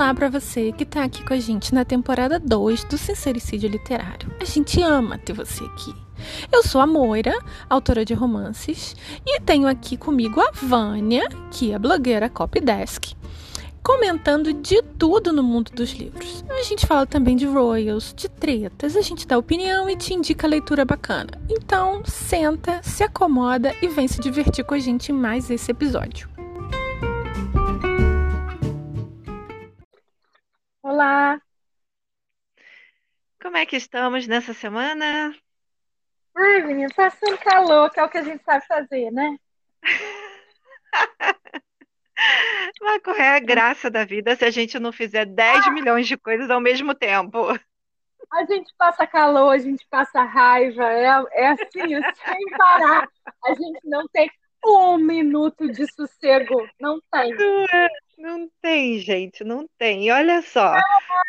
Olá para você que está aqui com a gente na temporada 2 do Sincericídio Literário. A gente ama ter você aqui. Eu sou a Moira, autora de romances, e tenho aqui comigo a Vânia, que é blogueira Copydesk, comentando de tudo no mundo dos livros. A gente fala também de royals, de tretas, a gente dá opinião e te indica leitura bacana. Então, senta, se acomoda e vem se divertir com a gente em mais esse episódio. Olá! Como é que estamos nessa semana? Ai, menina, passando calor, que é o que a gente sabe fazer, né? Vai correr a graça da vida se a gente não fizer 10 ah! milhões de coisas ao mesmo tempo. A gente passa calor, a gente passa raiva, é, é assim, sem parar. A gente não tem um minuto de sossego, não tem. Não, tem, gente, não tem. E olha só,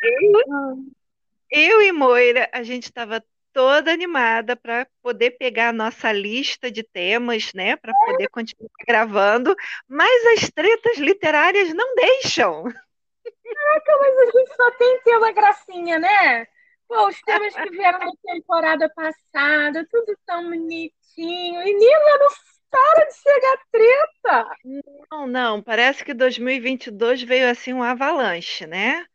eu, eu e Moira, a gente estava toda animada para poder pegar a nossa lista de temas, né, para poder continuar gravando, mas as tretas literárias não deixam. Caraca, mas a gente só tem tema gracinha, né? Pô, os temas que vieram na temporada passada, tudo tão bonitinho. E Nila, não para de chegar treta! Não, não, parece que 2022 veio assim um avalanche, né?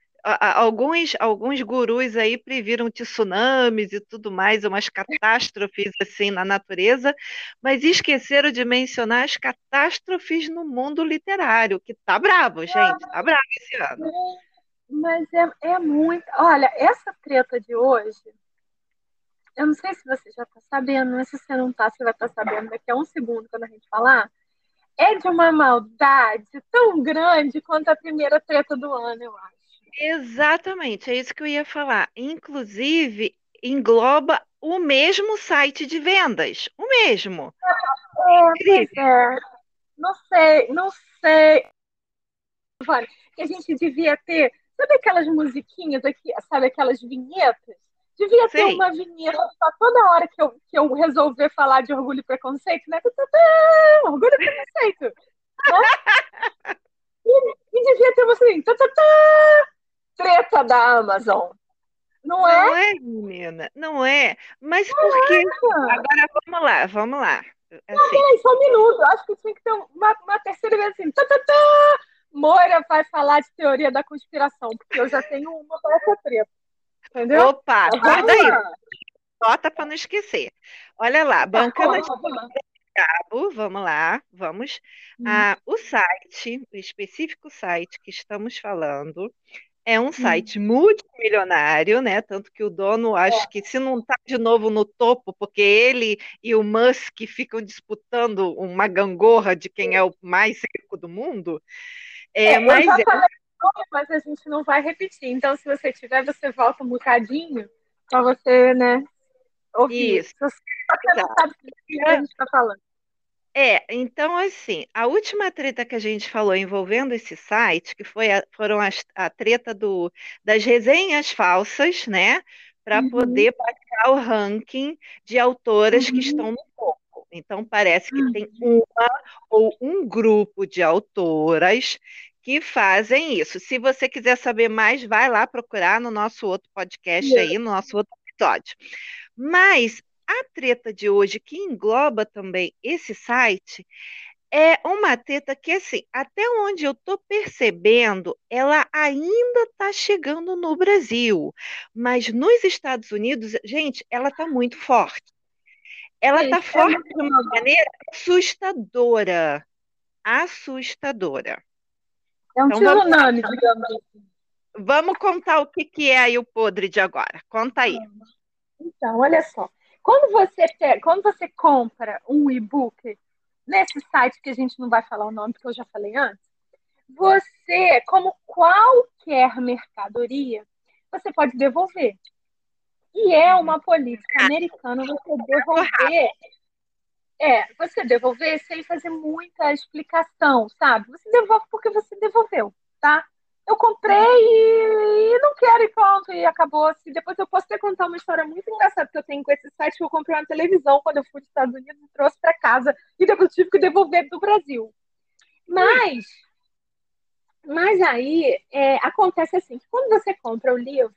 alguns, alguns gurus aí previram tsunamis e tudo mais, umas catástrofes assim na natureza, mas esqueceram de mencionar as catástrofes no mundo literário, que tá bravo, gente, tá bravo esse ano. Mas é, é muito. Olha, essa treta de hoje, eu não sei se você já está sabendo, mas se você não está, você vai estar tá sabendo daqui a um segundo quando a gente falar. É de uma maldade tão grande quanto a primeira treta do ano, eu acho. Exatamente, é isso que eu ia falar. Inclusive, engloba o mesmo site de vendas, o mesmo. É, é. Não sei, não sei. Que a gente devia ter, sabe aquelas musiquinhas aqui, sabe aquelas vinhetas? Devia ter uma vinheta para toda hora que eu, que eu resolver falar de orgulho e preconceito, né? Orgulho e preconceito. Né? E, e, devia ter uma assim, tá, tá, tá, treta da Amazon. Não é? Não é, menina, não é. Mas não por quê? É. Agora vamos lá, vamos lá. Assim. Não, peraí, só um minuto. Acho que tinha que ter uma, uma terceira vez assim. Tá, tá, tá. Moira vai falar de teoria da conspiração, porque eu já tenho uma para essa treta. Entendeu? Opa, guarda aí. Bota para não esquecer. Olha lá, tá bancada de cabo, vamos lá, vamos. Hum. Ah, o site, o específico site que estamos falando, é um hum. site hum. multimilionário, né? Tanto que o dono, acho é. que se não está de novo no topo, porque ele e o Musk ficam disputando uma gangorra de quem é o mais rico do mundo. É, é mas é... mas a gente não vai repetir. Então, se você tiver, você volta um bocadinho para você, né? Ouvir. Isso. Você não sabe o que a gente está falando. É, então assim, a última treta que a gente falou envolvendo esse site, que foi a, foram as, a treta do, das resenhas falsas, né? Para uhum. poder passar o ranking de autoras uhum. que estão no topo. Então parece que uhum. tem uma ou um grupo de autoras que fazem isso. Se você quiser saber mais, vai lá procurar no nosso outro podcast aí, no nosso outro episódio. Mas a treta de hoje, que engloba também esse site, é uma treta que, assim, até onde eu estou percebendo, ela ainda está chegando no Brasil. Mas nos Estados Unidos, gente, ela está muito forte. Ela está forte de uma maneira assustadora. Assustadora. É um então, tsunami, digamos assim. Vamos contar o que, que é aí o podre de agora. Conta aí. Então, olha só. Quando você, pega, quando você compra um e-book nesse site que a gente não vai falar o nome, porque eu já falei antes, você, como qualquer mercadoria, você pode devolver. E é uma política americana você devolver. É, você devolver sem fazer muita explicação, sabe? Você devolve porque você devolveu, tá? eu comprei e não quero e pronto, e acabou assim. Depois eu posso até contar uma história muito engraçada que eu tenho com esse site, que eu comprei uma televisão quando eu fui dos Estados Unidos e trouxe para casa, e depois tive que devolver do Brasil. Mas, Mas aí é, acontece assim, que quando você compra o livro,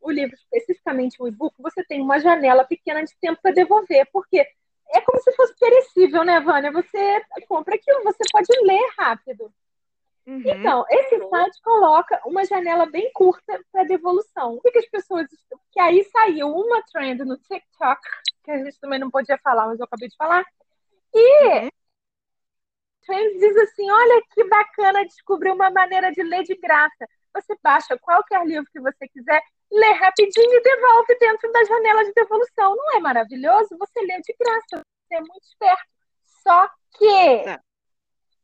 o livro especificamente o e-book, você tem uma janela pequena de tempo para devolver, porque é como se fosse perecível, né, Vânia? Você compra aquilo, você pode ler rápido. Uhum. Então, esse site coloca uma janela bem curta para devolução. O que, as pessoas. Que aí saiu uma trend no TikTok, que a gente também não podia falar, mas eu acabei de falar. E uhum. trend diz assim: olha que bacana descobrir uma maneira de ler de graça. Você baixa qualquer livro que você quiser, lê rapidinho e devolve dentro da janela de devolução. Não é maravilhoso? Você lê de graça, você é muito esperto. Só que tá.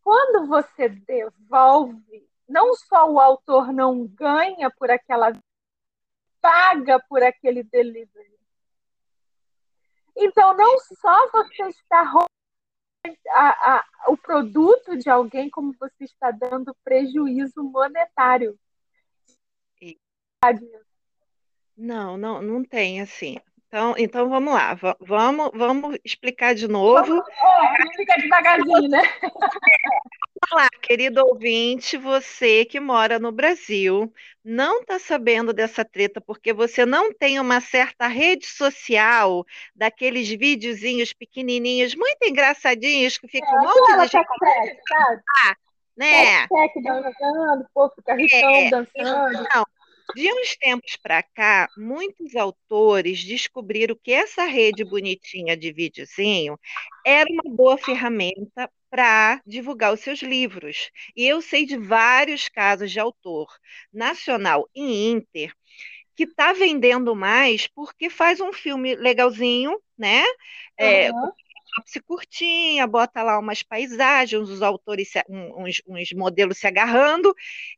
quando você devolve, não só o autor não ganha por aquela paga por aquele delivery. Então, não só você está roubando a, a, o produto de alguém, como você está dando prejuízo monetário. E... Não, não, não tem assim. Então, então vamos lá, vamos, vamos explicar de novo. Vamos, é, explicar devagarzinho, né? Olá, querido ouvinte, você que mora no Brasil, não está sabendo dessa treta porque você não tem uma certa rede social daqueles videozinhos pequenininhos, muito engraçadinhos, que fica é, um monte de gente... sabe? Ah, né? Tec, dançando, povo carritão é, dançando. Então, de uns tempos para cá, muitos autores descobriram que essa rede bonitinha de videozinho era uma boa ferramenta para divulgar os seus livros. E eu sei de vários casos de autor nacional e inter que está vendendo mais porque faz um filme legalzinho, né? É, sinopse curtinha, bota lá umas paisagens, os autores, uns, uns, modelos se agarrando,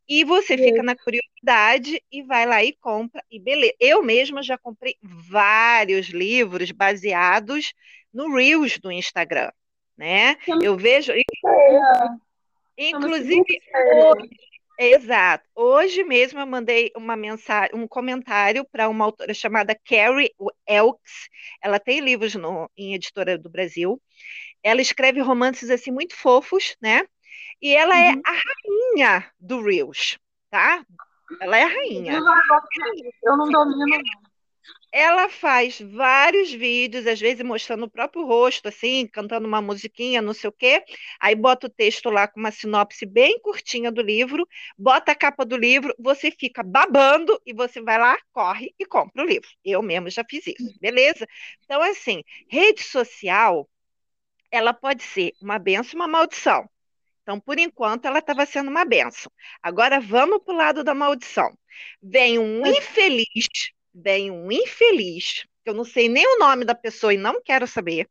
e você Sim. fica na curiosidade e vai lá e compra, e beleza. Eu mesma já comprei vários livros baseados no Reels do Instagram, né? Eu vejo... Inclusive, hoje, Exato. Hoje mesmo eu mandei uma mensagem, um comentário para uma autora chamada Carrie Elks. Ela tem livros no, em editora do Brasil. Ela escreve romances assim muito fofos, né? E ela é uhum. é a rainha do Reels, tá? Ela é a rainha. Eu não domino, ela faz vários vídeos, às vezes mostrando o próprio rosto, assim, cantando uma musiquinha, não sei o quê. Aí bota o texto lá com uma sinopse bem curtinha do livro, bota a capa do livro, você fica babando e você vai lá, corre e compra o livro. Eu mesmo já fiz isso, beleza? Então, assim, rede social, ela pode ser uma benção e uma maldição. Então, por enquanto, ela estava sendo uma benção. Agora, vamos para o lado da maldição. Vem um infeliz vem um infeliz, que eu não sei nem o nome da pessoa e não quero saber,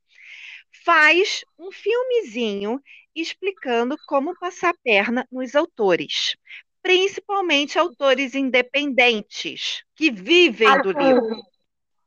faz um filmezinho explicando como passar a perna nos autores, principalmente autores independentes que vivem ah, do livro.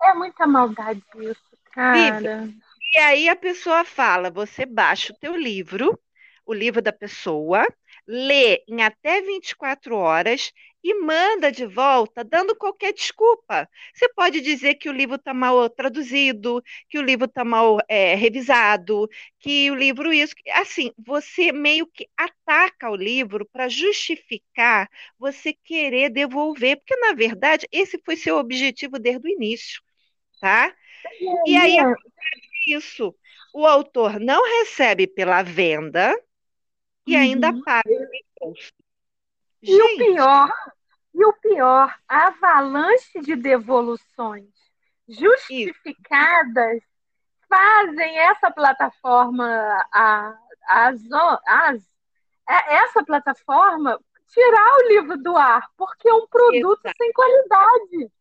É muita maldade isso, cara. Vive. E aí a pessoa fala: você baixa o teu livro, o livro da pessoa, lê em até 24 horas e manda de volta dando qualquer desculpa. Você pode dizer que o livro está mal traduzido, que o livro está mal é, revisado, que o livro isso. Assim, você meio que ataca o livro para justificar você querer devolver, porque na verdade esse foi seu objetivo desde o início, tá? E aí isso. O autor não recebe pela venda e ainda uhum. paga o imposto. E o pior, e o pior, a avalanche de devoluções justificadas Isso. fazem essa plataforma, a, as, as, é, essa plataforma tirar o livro do ar, porque é um produto Exato. sem qualidade.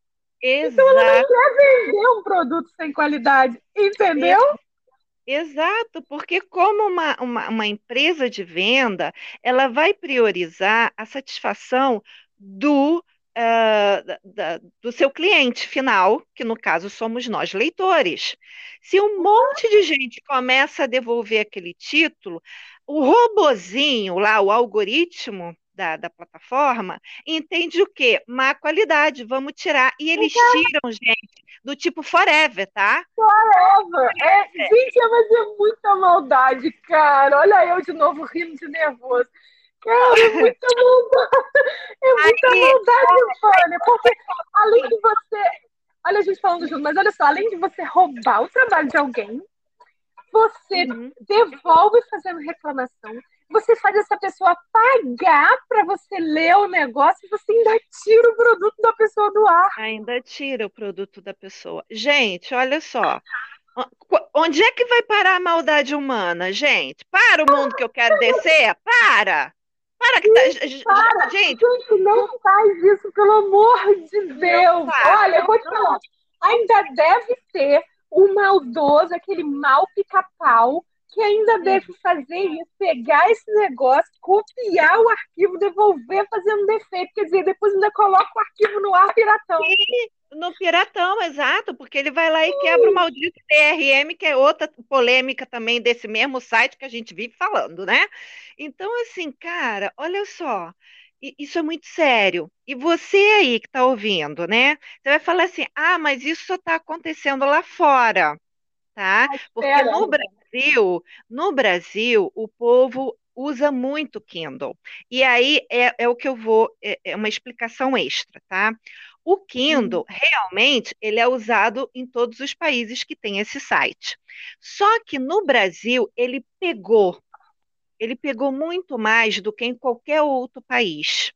Exato. Então ela não quer vender um produto sem qualidade, entendeu? Exato. Porque como uma, uma, uma, empresa de venda, ela vai priorizar a satisfação do, uh, da, do seu cliente final, que no caso somos nós, leitores. Se um monte de gente começa a devolver aquele título, o robozinho lá, o algoritmo, da, da, plataforma, entende o quê? Má qualidade, vamos tirar. E eles então, tiram, gente, do tipo forever, tá? Forever! É, gente, mas é muita maldade, cara. Olha eu de novo rindo de nervoso. Cara, é muita maldade. É muita Aí, maldade, Vânia. Porque além de você. Olha a gente falando junto, mas olha só, além de você roubar o trabalho de alguém, você uhum. devolve fazendo reclamação, você faz essa pessoa pagar para você ler o negócio e você ainda tira o produto da pessoa do ar. Ainda tira o produto da pessoa. Gente, olha só. Onde é que vai parar a maldade humana, gente? Para o mundo que eu quero descer? Para! Para que tá. Para. Gente, gente, não faz isso, pelo amor de Deus. Olha, eu vou te falar. Ainda deve ter o maldoso, aquele mal pica-pau, que ainda deve fazer isso, pegar esse negócio, copiar o arquivo, devolver fazendo defeito, quer dizer, depois ainda coloca o arquivo no ar piratão. No piratão, exato, porque ele vai lá e quebra o maldito DRM, que é outra polêmica também desse mesmo site que a gente vive falando, né? Então, assim, cara, olha só, isso é muito sério. E você aí que está ouvindo, né? Você vai falar assim: ah, mas isso só está acontecendo lá fora, tá? Porque no Brasil, no Brasil, o povo usa muito Kindle. E aí é, é o que eu vou, é, é, uma explicação extra, tá? O Kindle, hum. realmente, ele é usado em todos os países que tem esse site. Só que no Brasil, ele pegou ele pegou muito mais do que em qualquer outro país.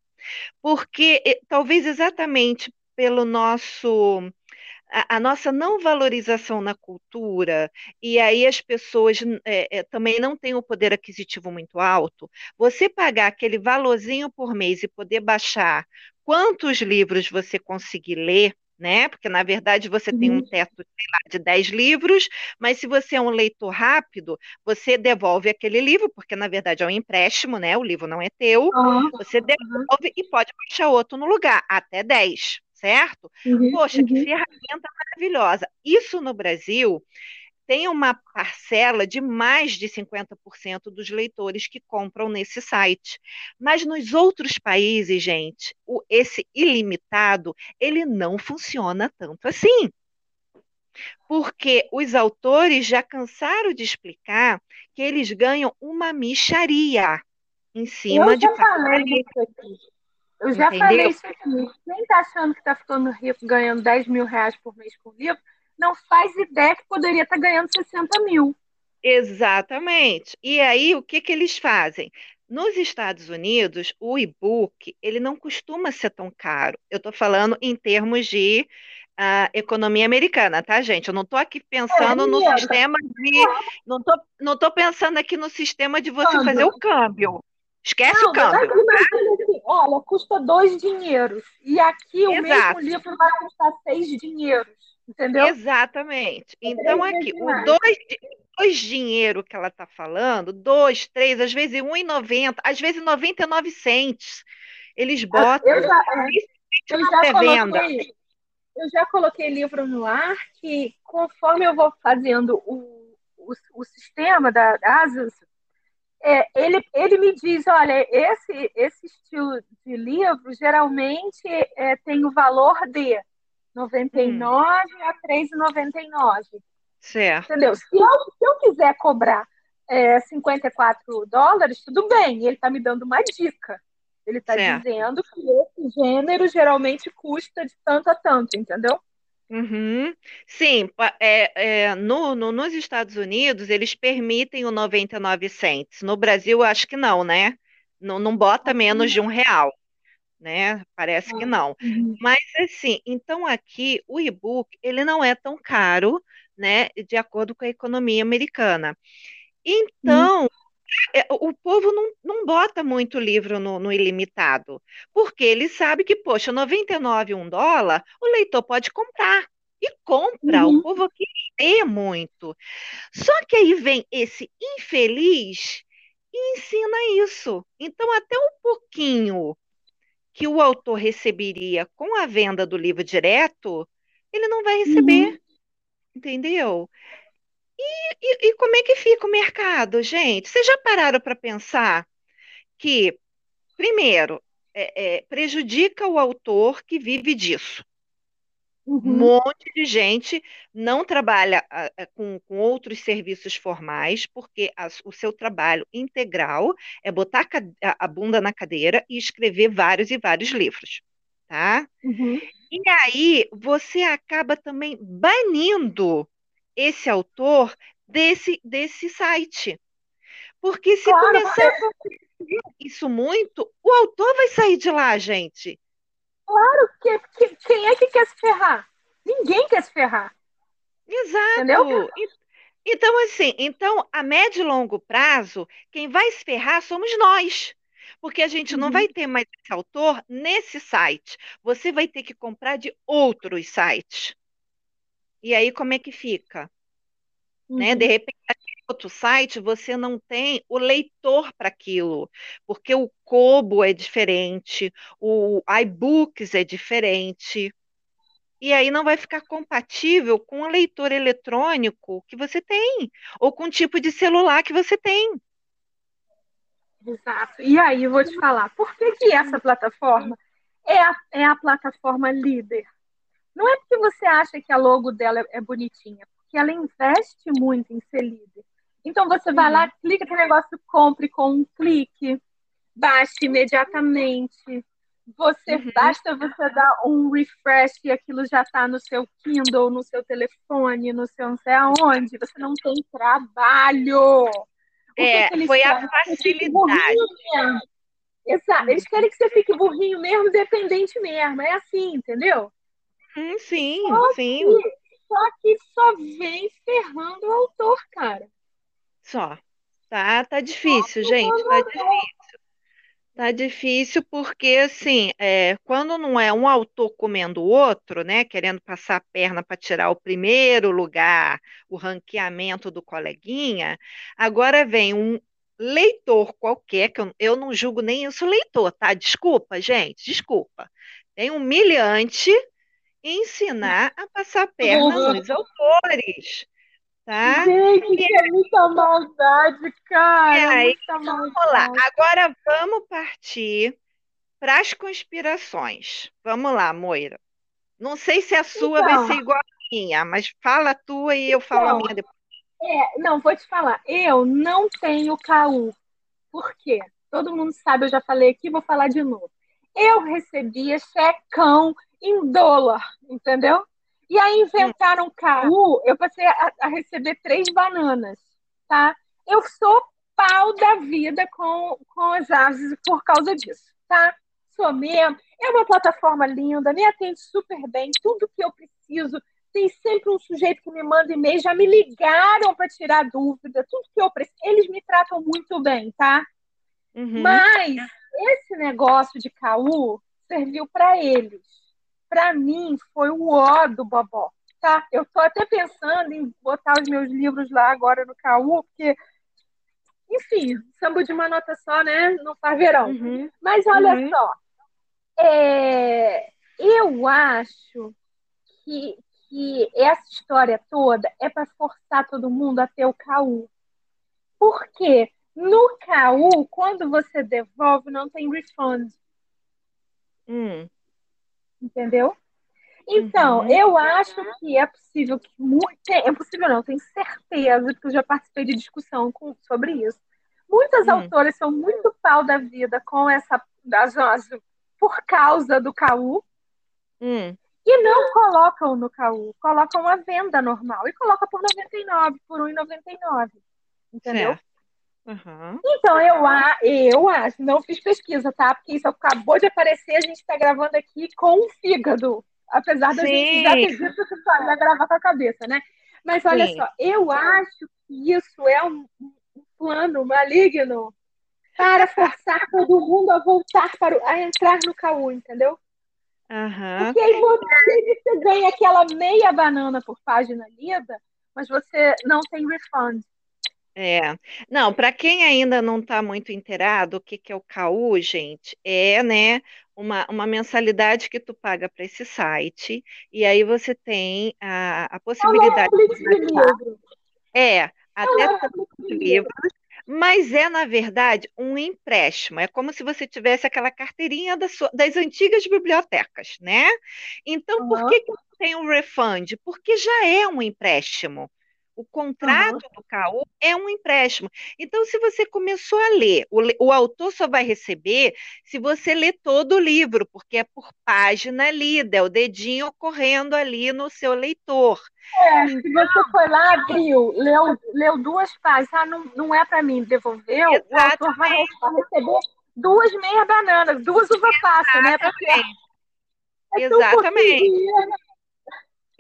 Porque talvez exatamente pelo nosso a, a, nossa não valorização na cultura, e aí as pessoas é, é, também não têm o poder aquisitivo muito alto, você pagar aquele valorzinho por mês e poder baixar quantos livros você conseguir ler, né? Porque, na verdade, você uhum. tem um uhum. teto, lá, de 10 livros, mas se você é um leitor rápido, você devolve aquele livro, porque, na verdade, é um empréstimo, né? O livro não é teu, uhum. você devolve e pode baixar outro no lugar, até 10, certo? Uhum. Poxa, que uhum. ferramenta maravilhosa. Isso no Brasil tem uma parcela de mais de 50% dos leitores que compram nesse site. Mas nos outros países, gente, o, esse ilimitado, ele não funciona tanto assim. Porque os autores já cansaram de explicar que eles ganham uma micharia em cima Eu de falei isso aqui. Eu já Entendeu? falei isso aqui. Quem está achando que está ficando rico ganhando 10 mil reais por mês por livro, não faz ideia que poderia estar ganhando 60 mil. Exatamente. E aí, o que, que eles fazem? Nos Estados Unidos, o e-book ele não costuma ser tão caro. Eu estou falando em termos de uh, economia americana, tá, gente? Eu não estou aqui pensando é, no sistema de. Não estou não tô pensando aqui no sistema de você câmbio. fazer o câmbio. Esquece não, o câmbio. Assim, olha, custa dois dinheiros. E aqui o Exato. mesmo livro vai custar seis dinheiros. Entendeu? Exatamente. Então, aqui, o dois, dois dinheiro que ela está falando, dois, três, às vezes R$1,90, às vezes 99 cents. Eles botam. Eu já, eu já coloquei, eu já coloquei livro no ar que, conforme eu vou fazendo o, o, o sistema da Asus, é, ele, ele me diz, olha, esse, esse estilo de livro geralmente é, tem o valor de 99 hum. a 3,99. Certo. Entendeu? Se eu, se eu quiser cobrar é, 54 dólares, tudo bem, ele está me dando uma dica. Ele está dizendo que esse gênero geralmente custa de tanto a tanto, entendeu? Uhum. Sim, é, é, no, no, nos Estados Unidos eles permitem o 99 cents. No Brasil, acho que não, né? Não, não bota menos de um real né? Parece que ah, não. Uhum. Mas assim, então aqui o e-book ele não é tão caro, né? De acordo com a economia americana. Então, uhum. o povo não, não bota muito livro no, no, ilimitado, porque ele sabe que, poxa, 99, um dólar, o leitor pode comprar. E compra, uhum. o povo aqui lê muito. Só que aí vem esse infeliz e ensina isso. Então, até um pouquinho que o autor receberia com a venda do livro direto, ele não vai receber. Uhum. Entendeu? E, e, e, como é que fica o mercado, gente? Vocês já pararam para pensar que, primeiro, é, é, prejudica o autor que vive disso. Um uhum. monte de gente não trabalha com, com, outros serviços formais, porque o seu trabalho integral é botar a, a, bunda na cadeira e escrever vários e vários livros, tá? Uhum. E aí você acaba também banindo esse autor desse, desse site. Porque se claro, começar a isso muito, o autor vai sair de lá, gente. Claro, que, que, quem é que quer se ferrar? Ninguém quer se ferrar. Exato. Entendeu? Então, assim, então, a médio e longo prazo, quem vai se ferrar somos nós. Porque a gente uhum. não vai ter mais esse autor nesse site. Você vai ter que comprar de outros sites. E aí, como é que fica? Uhum. Né? De repente, outro site, você não tem o leitor para aquilo, porque o Kobo é diferente, o iBooks é diferente. E aí não vai ficar compatível com o leitor eletrônico que você tem, ou com o tipo de celular que você tem. Exato. E aí eu vou te falar, por que, que essa plataforma é a, é a plataforma líder? Não é porque você acha que a logo dela é bonitinha, porque ela investe muito em ser líder. Então você vai lá, uhum. clica no negócio, compre com um clique, baixe imediatamente. Você uhum. basta você dar um refresh e aquilo já está no seu Kindle, no seu telefone, no seu não sei aonde. Você não tem trabalho. É, que foi a facilidade. Exato. Eles querem que você fique burrinho mesmo, dependente mesmo. É assim, entendeu? Hum, sim, só sim. Que, só que só vem ferrando o autor, cara. Só. Tá, tá difícil, gente, tá difícil. Tá difícil porque, assim, é, quando não é um autor comendo o outro, né, querendo passar a perna para tirar o primeiro lugar, o ranqueamento do coleguinha, agora vem um leitor qualquer, que eu, eu não julgo nem isso leitor, tá? Desculpa, gente, desculpa. Tem um milhante ensinar a passar a perna uhum. nos autores. Tá? Gente, e é muita maldade, cara. Aí, vamos lá. Agora vamos partir para as conspirações. Vamos lá, Moira. Não sei se a sua então, vai ser igual a minha, mas fala a tua e eu falo então, a minha depois. É, não, vou te falar. Eu não tenho KU. Por quê? Todo mundo sabe, eu já falei aqui, vou falar de novo. Eu recebia checão em dólar, entendeu? E aí inventaram KU, eu passei a, a, receber três bananas, tá? Eu sou pau da vida com, com as aves por causa disso, tá? Sou mesmo. É uma plataforma linda, me atende super bem, tudo que eu preciso. Tem sempre um sujeito que me manda e-mail, já me ligaram para tirar dúvida, tudo que eu preciso. Eles me tratam muito bem, tá? Uhum. Mas esse negócio de KU serviu para eles para mim, foi o ó do Bobó. Tá? Eu estou até pensando em botar os meus livros lá agora no Caú, porque, enfim, samba de uma nota só, né? Não faz verão. Uhum. Mas olha uhum. só, é, eu acho que, que essa história toda é para forçar todo mundo a ter o Caú. Por quê? No Caú, quando você devolve, não tem refund. Hum entendeu? Então, uhum. eu acho que é possível que muito, é possível não, tenho certeza, porque eu já participei de discussão com, sobre isso. Muitas uhum. autoras são muito pau da vida com essa das por causa do KU uhum. e não colocam no KU, colocam a venda normal e colocam por 99, por 1,99. Entendeu? Certo. Uhum. Então, eu, eu acho, não fiz pesquisa, tá? Porque isso acabou de aparecer, a gente está gravando aqui com o fígado. Apesar da Sim. gente já ter dito que só ia gravar com a cabeça, né? Mas olha Sim. só, eu acho que isso é um, um plano maligno para forçar todo mundo a voltar para o, a entrar no caú, entendeu? Uhum. Porque aí você, você ganha aquela meia banana por página lida, mas você não tem refund. É, não, para quem ainda não está muito inteirado, o que, que é o KU, gente, é, né, uma, uma mensalidade que tu paga para esse site, e aí você tem a, a possibilidade de livro. É, até tantos livros, mas é, na verdade, um empréstimo. É como se você tivesse aquela carteirinha das, das antigas bibliotecas, né? Então, uhum. por que, que tem o refund? Porque já é um empréstimo. O contrato uhum. do CAU é um empréstimo. Então, se você começou a ler, o, o, autor só vai receber se você ler todo o livro, porque é por página lida, é o dedinho correndo ali no seu leitor. É, se você foi lá, abriu, leu, leu duas páginas, ah, não, não é para mim, devolveu, Exatamente. o autor vai receber duas meia bananas, duas uva passa, né? Porque é Exatamente.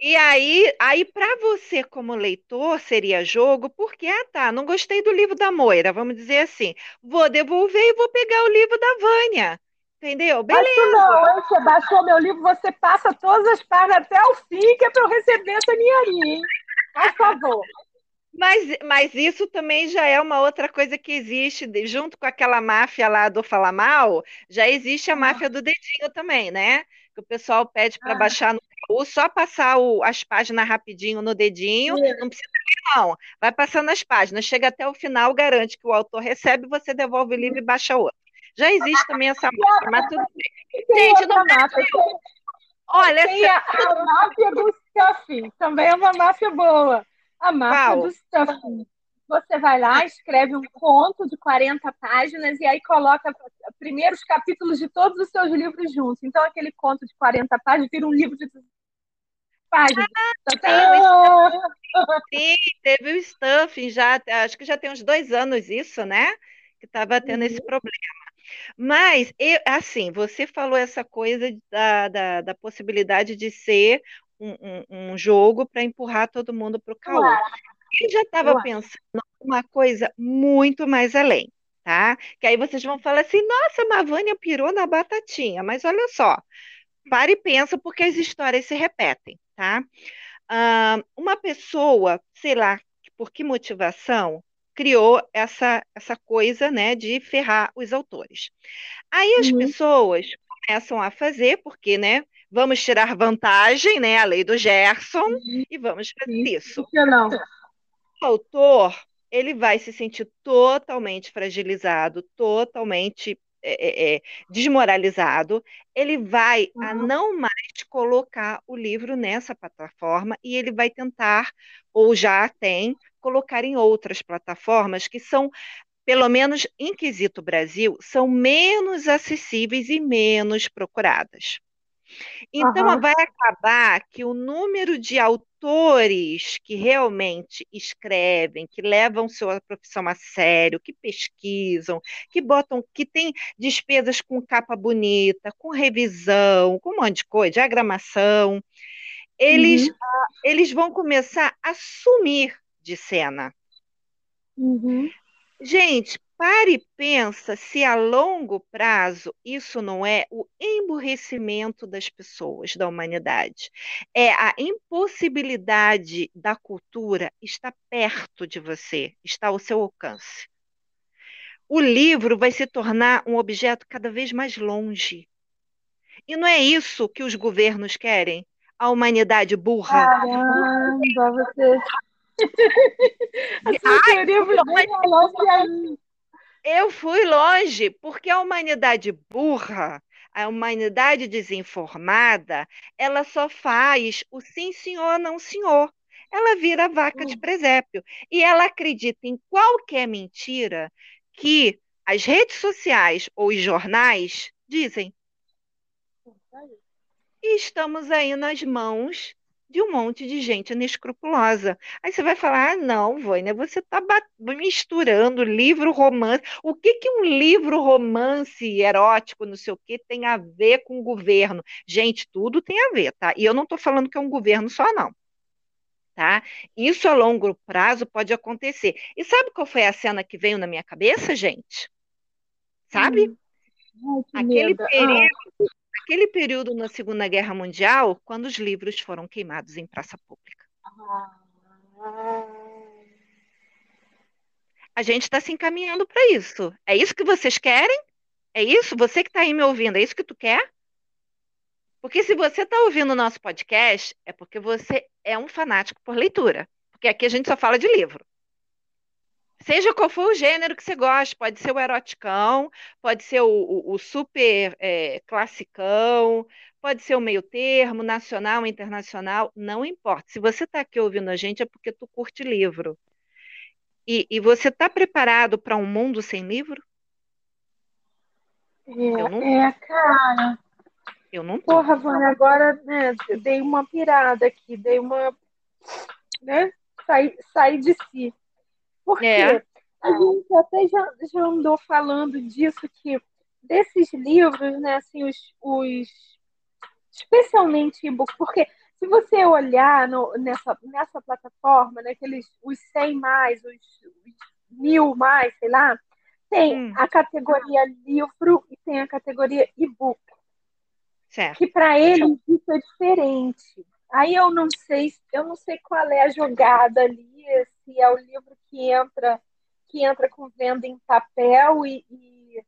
E aí, aí para você como leitor seria jogo, porque ah tá, não gostei do livro da Moira, vamos dizer assim, vou devolver e vou pegar o livro da Vânia. Entendeu? Beleza. Mas não, você baixou meu livro, você passa todas as páginas até o fim, que é para eu receber essa dinheirinho, hein? Por favor. Mas, mas isso também já é uma outra coisa que existe, junto com aquela máfia lá do Fala Mal, já existe a ah. máfia do dedinho também, né? Que o pessoal pede para ah. baixar no ou só passar o, as páginas rapidinho no dedinho, é. não precisa ler, não. Vai passando as páginas, chega até o final, garante que o autor recebe, você devolve o livro e baixa outro. Já existe também essa máfia, mas tudo bem. Gente, não máfia. Olha, tem a, a máfia do stuffing, também é uma máfia boa. A máfia Qual? do stuffing. Você vai lá, escreve um conto de 40 páginas e aí coloca primeiros capítulos de todos os seus livros juntos. Então, aquele conto de 40 páginas vira um livro de páginas. Ah, sim, teve o stuffing já, acho que já tem uns dois anos isso, né? Que estava tendo uhum. esse problema. Mas, eu, assim, você falou essa coisa da, da, da possibilidade de ser um, um, um jogo para empurrar todo mundo para o caô. Claro. Eu já estava pensando uma coisa muito mais além, tá? Que aí vocês vão falar assim, nossa, Mavânia pirou na batatinha, mas olha só, pare e pensa porque as histórias se repetem, tá? Uh, uma pessoa, sei lá, por que motivação, criou essa, essa coisa, né, de ferrar os autores. Aí as uhum. pessoas começam a fazer, porque, né, vamos tirar vantagem, né, a lei do Gerson, uhum. e vamos fazer isso. Não o autor ele vai se sentir totalmente fragilizado, totalmente é, é, é desmoralizado, ele vai uhum. a não mais colocar o livro nessa plataforma e ele vai tentar, ou já tem, colocar em outras plataformas que são, pelo menos em quesito Brasil, são menos acessíveis e menos procuradas. Então, uhum. vai acabar que o número de autores que realmente escrevem, que levam sua profissão a sério, que pesquisam, que botam, que têm despesas com capa bonita, com revisão, com um monte de coisa, diagramação, eles, uhum. uh, eles vão começar a sumir de cena. Uhum. Gente, Pare e pensa se a longo prazo isso não é o emburrecimento das pessoas, da humanidade. É a impossibilidade da cultura estar perto de você, está ao seu alcance. O livro vai se tornar um objeto cada vez mais longe. E não é isso que os governos querem? A humanidade burra. Caramba, você. A Ai, teoria foi eu fui longe, porque a humanidade burra, a humanidade desinformada, ela só faz o sim, senhor, não, senhor. Ela vira vaca de hum. presépio. E ela acredita em qualquer mentira que as redes sociais ou os jornais dizem. E estamos aí nas mãos de um monte de gente inescrupulosa. Aí você vai falar: ah, não, Vânia, você está misturando livro romance. O que, que um livro romance erótico, não sei o que, tem a ver com o governo? Gente, tudo tem a ver, tá? E eu não estou falando que é um governo só, não. Tá? Isso a longo prazo pode acontecer. E sabe qual foi a cena que veio na minha cabeça, gente? Sabe? Hum. Ai, Aquele medo. período ah aquele período na Segunda Guerra Mundial, quando os livros foram queimados em praça pública. A gente está se encaminhando para isso. É isso que vocês querem? É isso? Você que está aí me ouvindo, é isso que tu quer? Porque se você está ouvindo o nosso podcast, é porque você é um fanático por leitura. Porque aqui a gente só fala de livro. Seja qual for o gênero que você gosta, pode ser o eroticão, pode ser o, o, o super é, classicão, pode ser o meio termo, nacional, internacional, não importa. Se você está aqui ouvindo a gente é porque tu curte livro. E, e você está preparado para um mundo sem livro? É, eu não é cara. Eu não tô. Porra, Vânia, agora né, dei uma pirada aqui, dei uma. né? Saí, saí de si. Porque é. a gente até já, já andou falando disso, que desses livros, né, assim, os, os especialmente e-book, porque se você olhar no, nessa, nessa plataforma, né, aqueles, os 100 mais, os, os mil mais, sei lá, tem hum. a categoria livro e tem a categoria e-book. Certo. Que para eles isso é diferente. Aí eu não sei, eu não sei qual é a jogada ali, se é o livro que entra que entra com venda em papel e, e,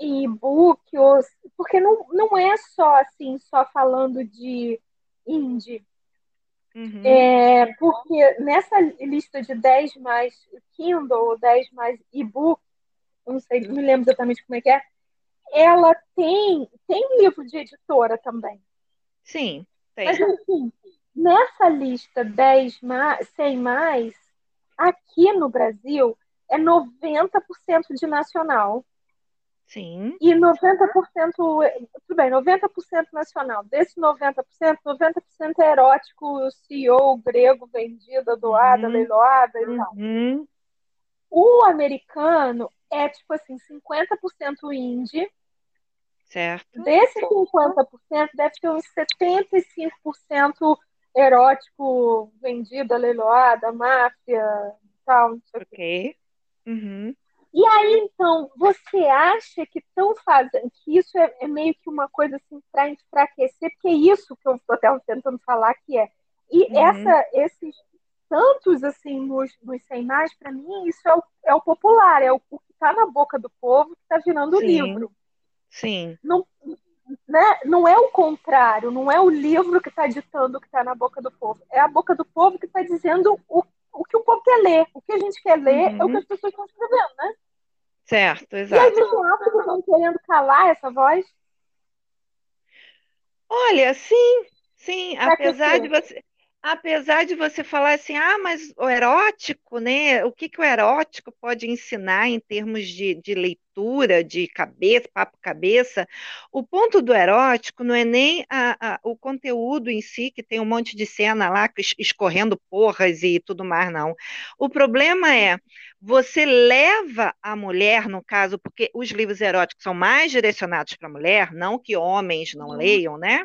e e-book, ou, porque não, não é só assim, só falando de indie. Uhum. É, porque nessa lista de 10 mais Kindle, 10 mais e-book, eu não sei, não me lembro exatamente como é que é, ela tem, tem livro de editora também. Sim, tem. Mas assim, nessa lista 10 mais, 100 mais, aqui no Brasil é 90% de nacional. Sim. E 90%, tudo bem, 90% nacional. Desse 90%, 90% é erótico, CEO, grego, vendida, doada, uhum. leiloada e tal. Uhum. O americano é tipo assim, 50% indie. Certo. Desse 50%, deve ter uns 75% erótico, vendida, leiloada, máfia, tal, não sei o quê. Uhum. E aí, então, você acha que estão fazendo, que isso é, é, meio que uma coisa assim para enfraquecer, porque é isso que eu estou até tentando falar que é. E uhum. essa, esses tantos assim nos, nos sem mais, para mim, isso é o, é o popular, é o, o que está na boca do povo que está virando o livro. Sim. Não, né? não é o contrário, não é o livro que está ditando o que está na boca do povo, é a boca do povo que está dizendo o o que o povo quer ler. O que a gente quer ler uhum. é o que as pessoas estão escrevendo, né? Certo, exato. E aí você acha que estão querendo calar essa voz? Olha, sim, sim, pra apesar de você apesar de você falar assim, ah, mas o erótico, né? O que, que o erótico pode ensinar em termos de, de leitura, de cabeça, papo cabeça, o ponto do erótico não é nem a, a, o conteúdo em si, que tem um monte de cena lá escorrendo porras e tudo mais, não. O problema é você leva a mulher, no caso, porque os livros eróticos são mais direcionados para a mulher, não que homens não uhum. leiam, né?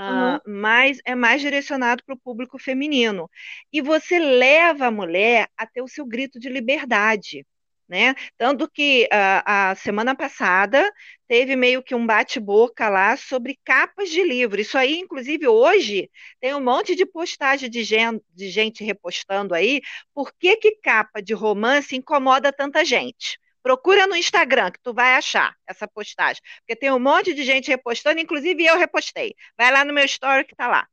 Uh, mas é mais direcionado para o público feminino. E você leva a mulher a ter o seu grito de liberdade. Né? Tanto que uh, a semana passada teve meio que um bate-boca lá sobre capas de livro. Isso aí, inclusive, hoje tem um monte de postagem de gente, de gente repostando aí. Por que, que capa de romance incomoda tanta gente? Procura no Instagram que tu vai achar essa postagem, porque tem um monte de gente repostando, inclusive eu repostei. Vai lá no meu story que tá lá.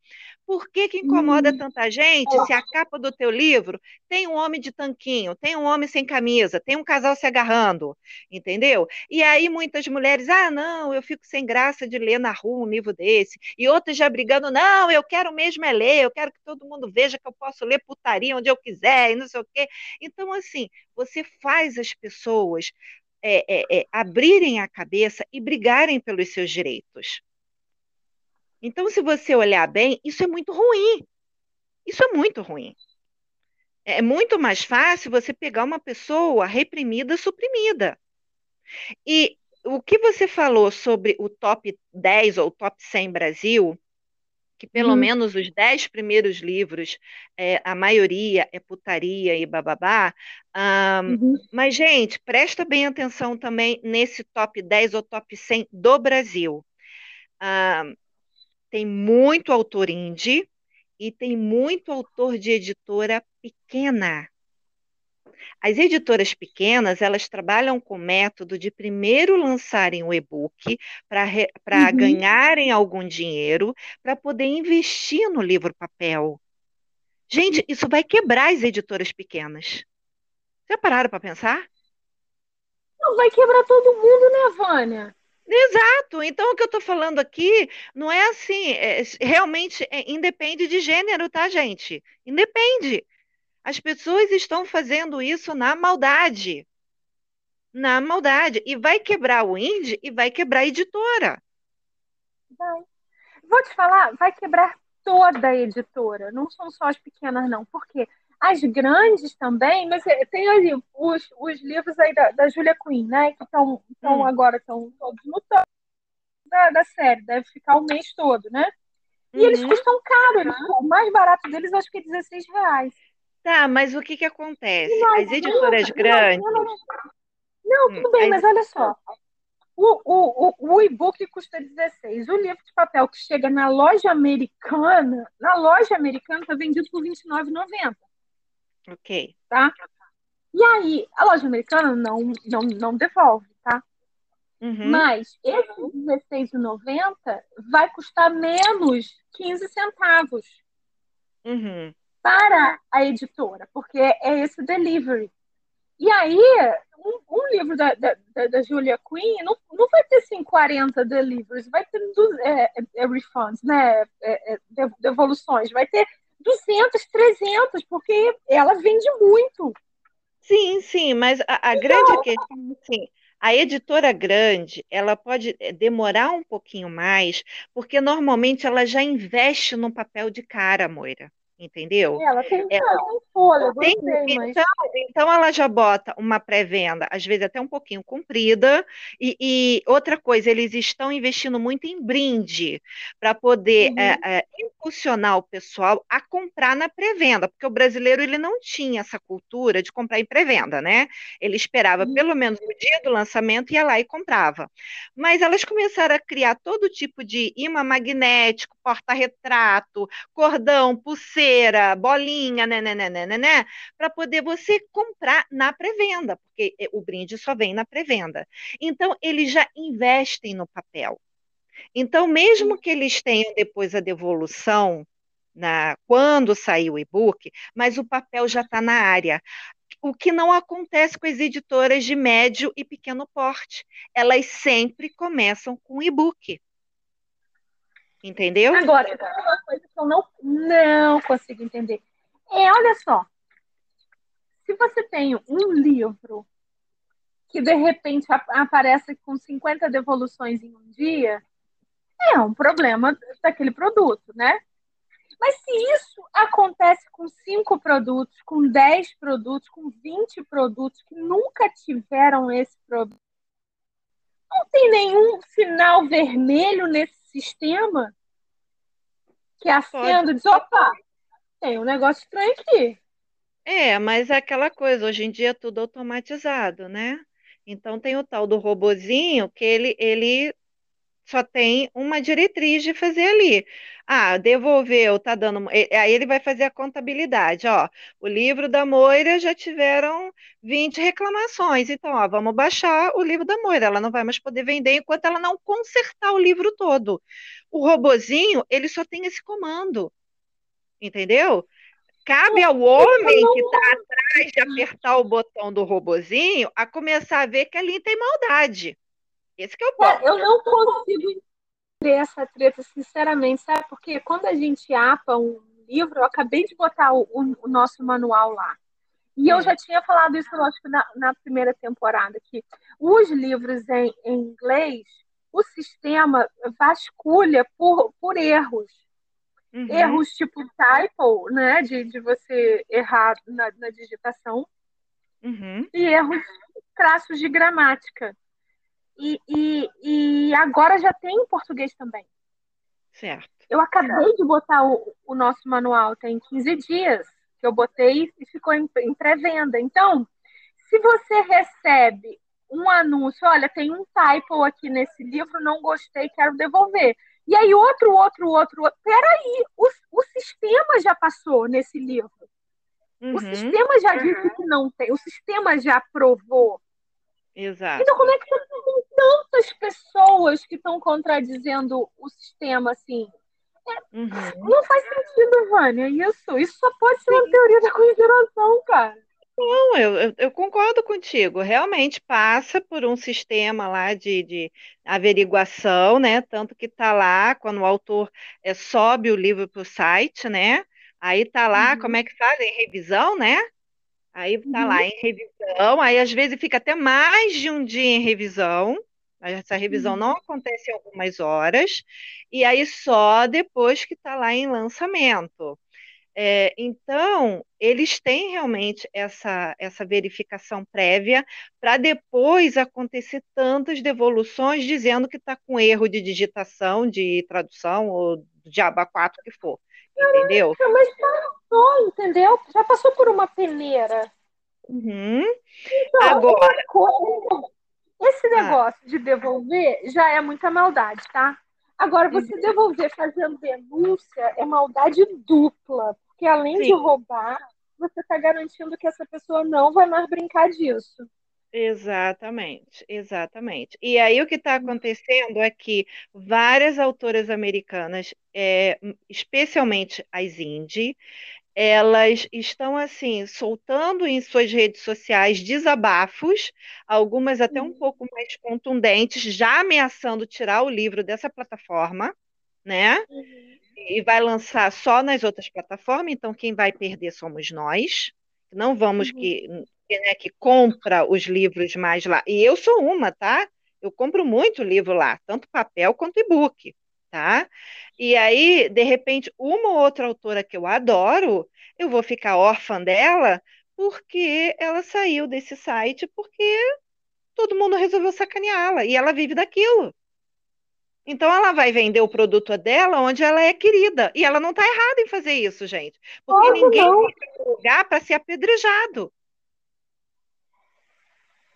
Por que, que incomoda hum. tanta gente se a capa do teu livro tem um homem de tanquinho, tem um homem sem camisa, tem um casal se agarrando, entendeu? E aí muitas mulheres, ah, não, eu fico sem graça de ler na rua um livro desse. E outras já brigando, não, eu quero mesmo é ler, eu quero que todo mundo veja que eu posso ler putaria onde eu quiser e não sei o quê. Então, assim, você faz as pessoas é, é, é, abrirem a cabeça e brigarem pelos seus direitos. Então, se você olhar bem, isso é muito ruim. Isso é muito ruim. É muito mais fácil você pegar uma pessoa reprimida, suprimida. E o que você falou sobre o top 10 ou top 100 Brasil, que pelo uhum. menos os 10 primeiros livros, é, a maioria é putaria e bababá. Um, uhum. Mas, gente, presta bem atenção também nesse top 10 ou top 100 do Brasil. Um, tem muito autor indie e tem muito autor de editora pequena. As editoras pequenas, elas trabalham com o método de primeiro lançarem o e-book para uhum. ganharem algum dinheiro, para poder investir no livro papel. Gente, isso vai quebrar as editoras pequenas. Já pararam para pensar? Não vai quebrar todo mundo, né, Vânia? Exato. Então, o que eu estou falando aqui não é assim. É, realmente é, independe de gênero, tá, gente? Independe. As pessoas estão fazendo isso na maldade. Na maldade. E vai quebrar o indie e vai quebrar a editora. Vai. Vou te falar, vai quebrar toda a editora. Não são só as pequenas, não. Por quê? As grandes também, mas é, tem ali os, os livros aí da, da Julia Quinn, né? Que estão hum. agora estão todos no topo da, da série, deve ficar o mês todo, né? E uhum. eles custam caro, né? O mais barato deles acho que é 16 reais. Tá, mas o que que acontece? As editoras grandes. Não, tudo hum, bem, mas olha só. O, o, o, o e-book custa 16. O livro de papel que chega na loja americana, na loja americana está vendido por R$29,90. Ok. Tá? E aí, a loja americana não, não, não devolve, tá? Uhum. Mas esse R$16,90 vai custar menos 15 centavos uhum. para a editora, porque é esse delivery. E aí, um, um livro da, da, da, Julia Quinn não, não vai ter assim, 40 deliveries, vai ter é, é, refunds, né? É, é devoluções, vai ter 200, 300, porque ela vende muito. Sim, sim, mas a, a então, grande questão, assim, a editora grande, ela pode eh, demorar um pouquinho mais, porque normalmente ela já investe no papel de cara, Moira entendeu? Ela tem, ela, fôlego, tem, mas... então, então ela já bota uma pré-venda, às vezes até um pouquinho comprida, e, e, outra coisa, eles estão investindo muito em brinde para poder uhum. é, é, impulsionar o pessoal a comprar na pré-venda, porque o brasileiro ele não tinha essa cultura de comprar em pré-venda, né? Ele esperava uhum. pelo menos o dia do lançamento, ia lá e comprava. Mas elas começaram a criar todo tipo de imã magnético, porta-retrato, cordão, pulseira, pulseira, bolinha, né, né, né, né, né, né para poder você comprar na pré-venda, porque eh, o brinde só vem na pré-venda. Então, eles já investem no papel. Então, mesmo que eles tenham depois a devolução, na, quando sair o e-book, mas o papel já está na área. O que não acontece com as editoras de médio e pequeno porte. Elas sempre começam com e-book. Entendeu? Agora, uma coisa que eu não, não consigo entender. É, olha só. Se você tem um livro que de repente aparece com 50 devoluções em um dia, é um problema daquele produto, né? Mas se isso acontece com cinco produtos, com 10 produtos, com 20 produtos que nunca tiveram esse produto, não tem nenhum sinal vermelho nesse sistema que acenda e diz, opa, tem um negócio estranho aqui. É, mas é aquela coisa, hoje em dia é tudo automatizado, né? Então tem o tal do robozinho que ele, ele só tem uma diretriz de fazer ali. Ah, devolveu, tá dando. Aí ele vai fazer a contabilidade. Ó, o livro da Moira já tiveram 20 reclamações. Então, ó, vamos baixar o livro da Moira. Ela não vai mais poder vender enquanto ela não consertar o livro todo. O robozinho, ele só tem esse comando. Entendeu? Cabe ao homem que está atrás de apertar o botão do robozinho a começar a ver que ali tem maldade. Esse é o ponto. eu não consigo entender essa treta, sinceramente, sabe? Porque quando a gente apa um livro, eu acabei de botar o, o, nosso manual lá. E eu hum. já tinha falado isso, lógico, na, na primeira temporada, que os livros em, em, inglês, o sistema vasculha por, por erros. Uhum. Erros tipo typo, né? De, de você errar na, na digitação. Uhum. E erros traços de gramática. E, e, e agora já tem em português também. Certo. Eu acabei de botar o, o nosso manual, tem 15 dias que eu botei e ficou em, em pré-venda. Então, se você recebe um anúncio, olha, tem um typo aqui nesse livro, não gostei, quero devolver. E aí outro, outro, outro, outro. Peraí, o, o sistema já passou nesse livro. Uhum. O sistema já disse que não tem, o sistema já aprovou. Exato. Então, como é que você tantas pessoas que estão contradizendo o sistema assim? É, uhum. Não faz sentido, Vânia, isso. Isso só pode ser Sim. uma teoria da conspiração, cara. Não, eu, eu, eu concordo contigo. Realmente passa por um sistema lá de, de averiguação, né? Tanto que está lá, quando o autor é, sobe o livro para o site, né? Aí tá lá, Uhum. como é que fazem? Revisão, né? Aí tá Uhum. lá em revisão, aí às vezes fica até mais de um dia em revisão. Mas Essa revisão Uhum. não acontece em algumas horas, e aí só depois que está lá em lançamento. É, então, eles têm realmente essa, essa verificação prévia para depois acontecer tantas devoluções dizendo que está com erro de digitação, de tradução ou de aba 4 que for. Entendeu? Mas passou, entendeu? Já passou por uma peneira. Uhum. Então, Agora, coisa- esse Ah. negócio de devolver já é muita maldade, tá? Agora, você Uhum. devolver fazendo denúncia é maldade dupla, porque além de Sim. roubar, você está garantindo que essa pessoa não vai mais brincar disso. Exatamente, exatamente. E aí o que está acontecendo é que várias autoras americanas, é, especialmente as indie, elas estão assim soltando em suas redes sociais desabafos, algumas até um pouco mais contundentes, já ameaçando tirar o livro dessa plataforma, né? E vai lançar só nas outras plataformas, então quem vai perder somos nós. Não vamos Uhum. que, que, né, que compra os livros mais lá. E eu sou uma, tá? Eu compro muito livro lá, tanto papel quanto e-book, tá? E aí, de repente, uma ou outra autora que eu adoro, eu vou ficar órfã dela porque ela saiu desse site porque todo mundo resolveu sacaneá-la e ela vive daquilo. Então ela vai vender o produto dela onde ela é querida. E ela não está errada em fazer isso, gente. Porque ninguém não. vai para lugar para ser apedrejado.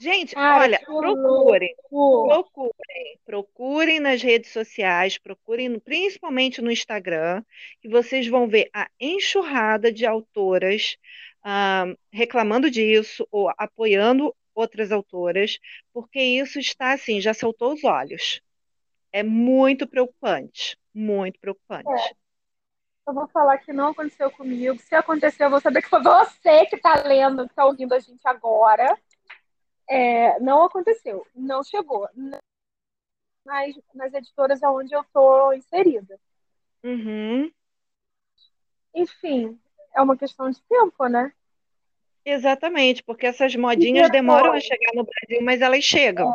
Gente, Cara, olha, procurem, louco. procurem, procurem nas redes sociais, procurem principalmente no Instagram, que vocês vão ver a enxurrada de autoras ah, reclamando disso ou apoiando outras autoras, porque isso está assim, já saltou os olhos. É muito preocupante, muito preocupante. Eu vou falar que não aconteceu comigo. Se aconteceu, eu vou saber que foi você que está lendo, que está ouvindo a gente agora. É, não aconteceu, não chegou. Nas, nas editoras onde eu estou inserida. Uhum, Enfim, é uma questão de tempo, né? exatamente, porque essas modinhas depois? demoram a chegar no Brasil, mas elas chegam.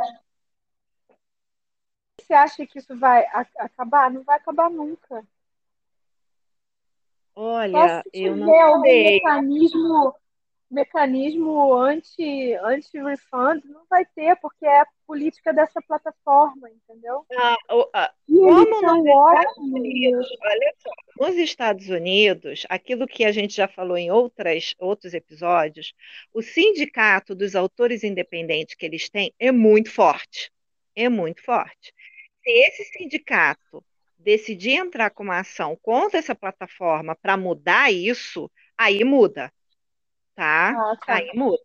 Você acha que isso vai acabar? Não vai acabar nunca. Só Olha, se eu não algum sei. Mecanismo, mecanismo anti, anti-refund, não vai ter, porque é a política dessa plataforma, entendeu? Ah, como nos Estados. Unidos, olha só, nos Estados Unidos, aquilo que a gente já falou em outras, outros episódios, o sindicato dos autores independentes que eles têm é muito forte. É muito forte. Se esse sindicato decidir entrar com uma ação contra essa plataforma para mudar isso, aí muda, tá? Ah, tá. Aí muda.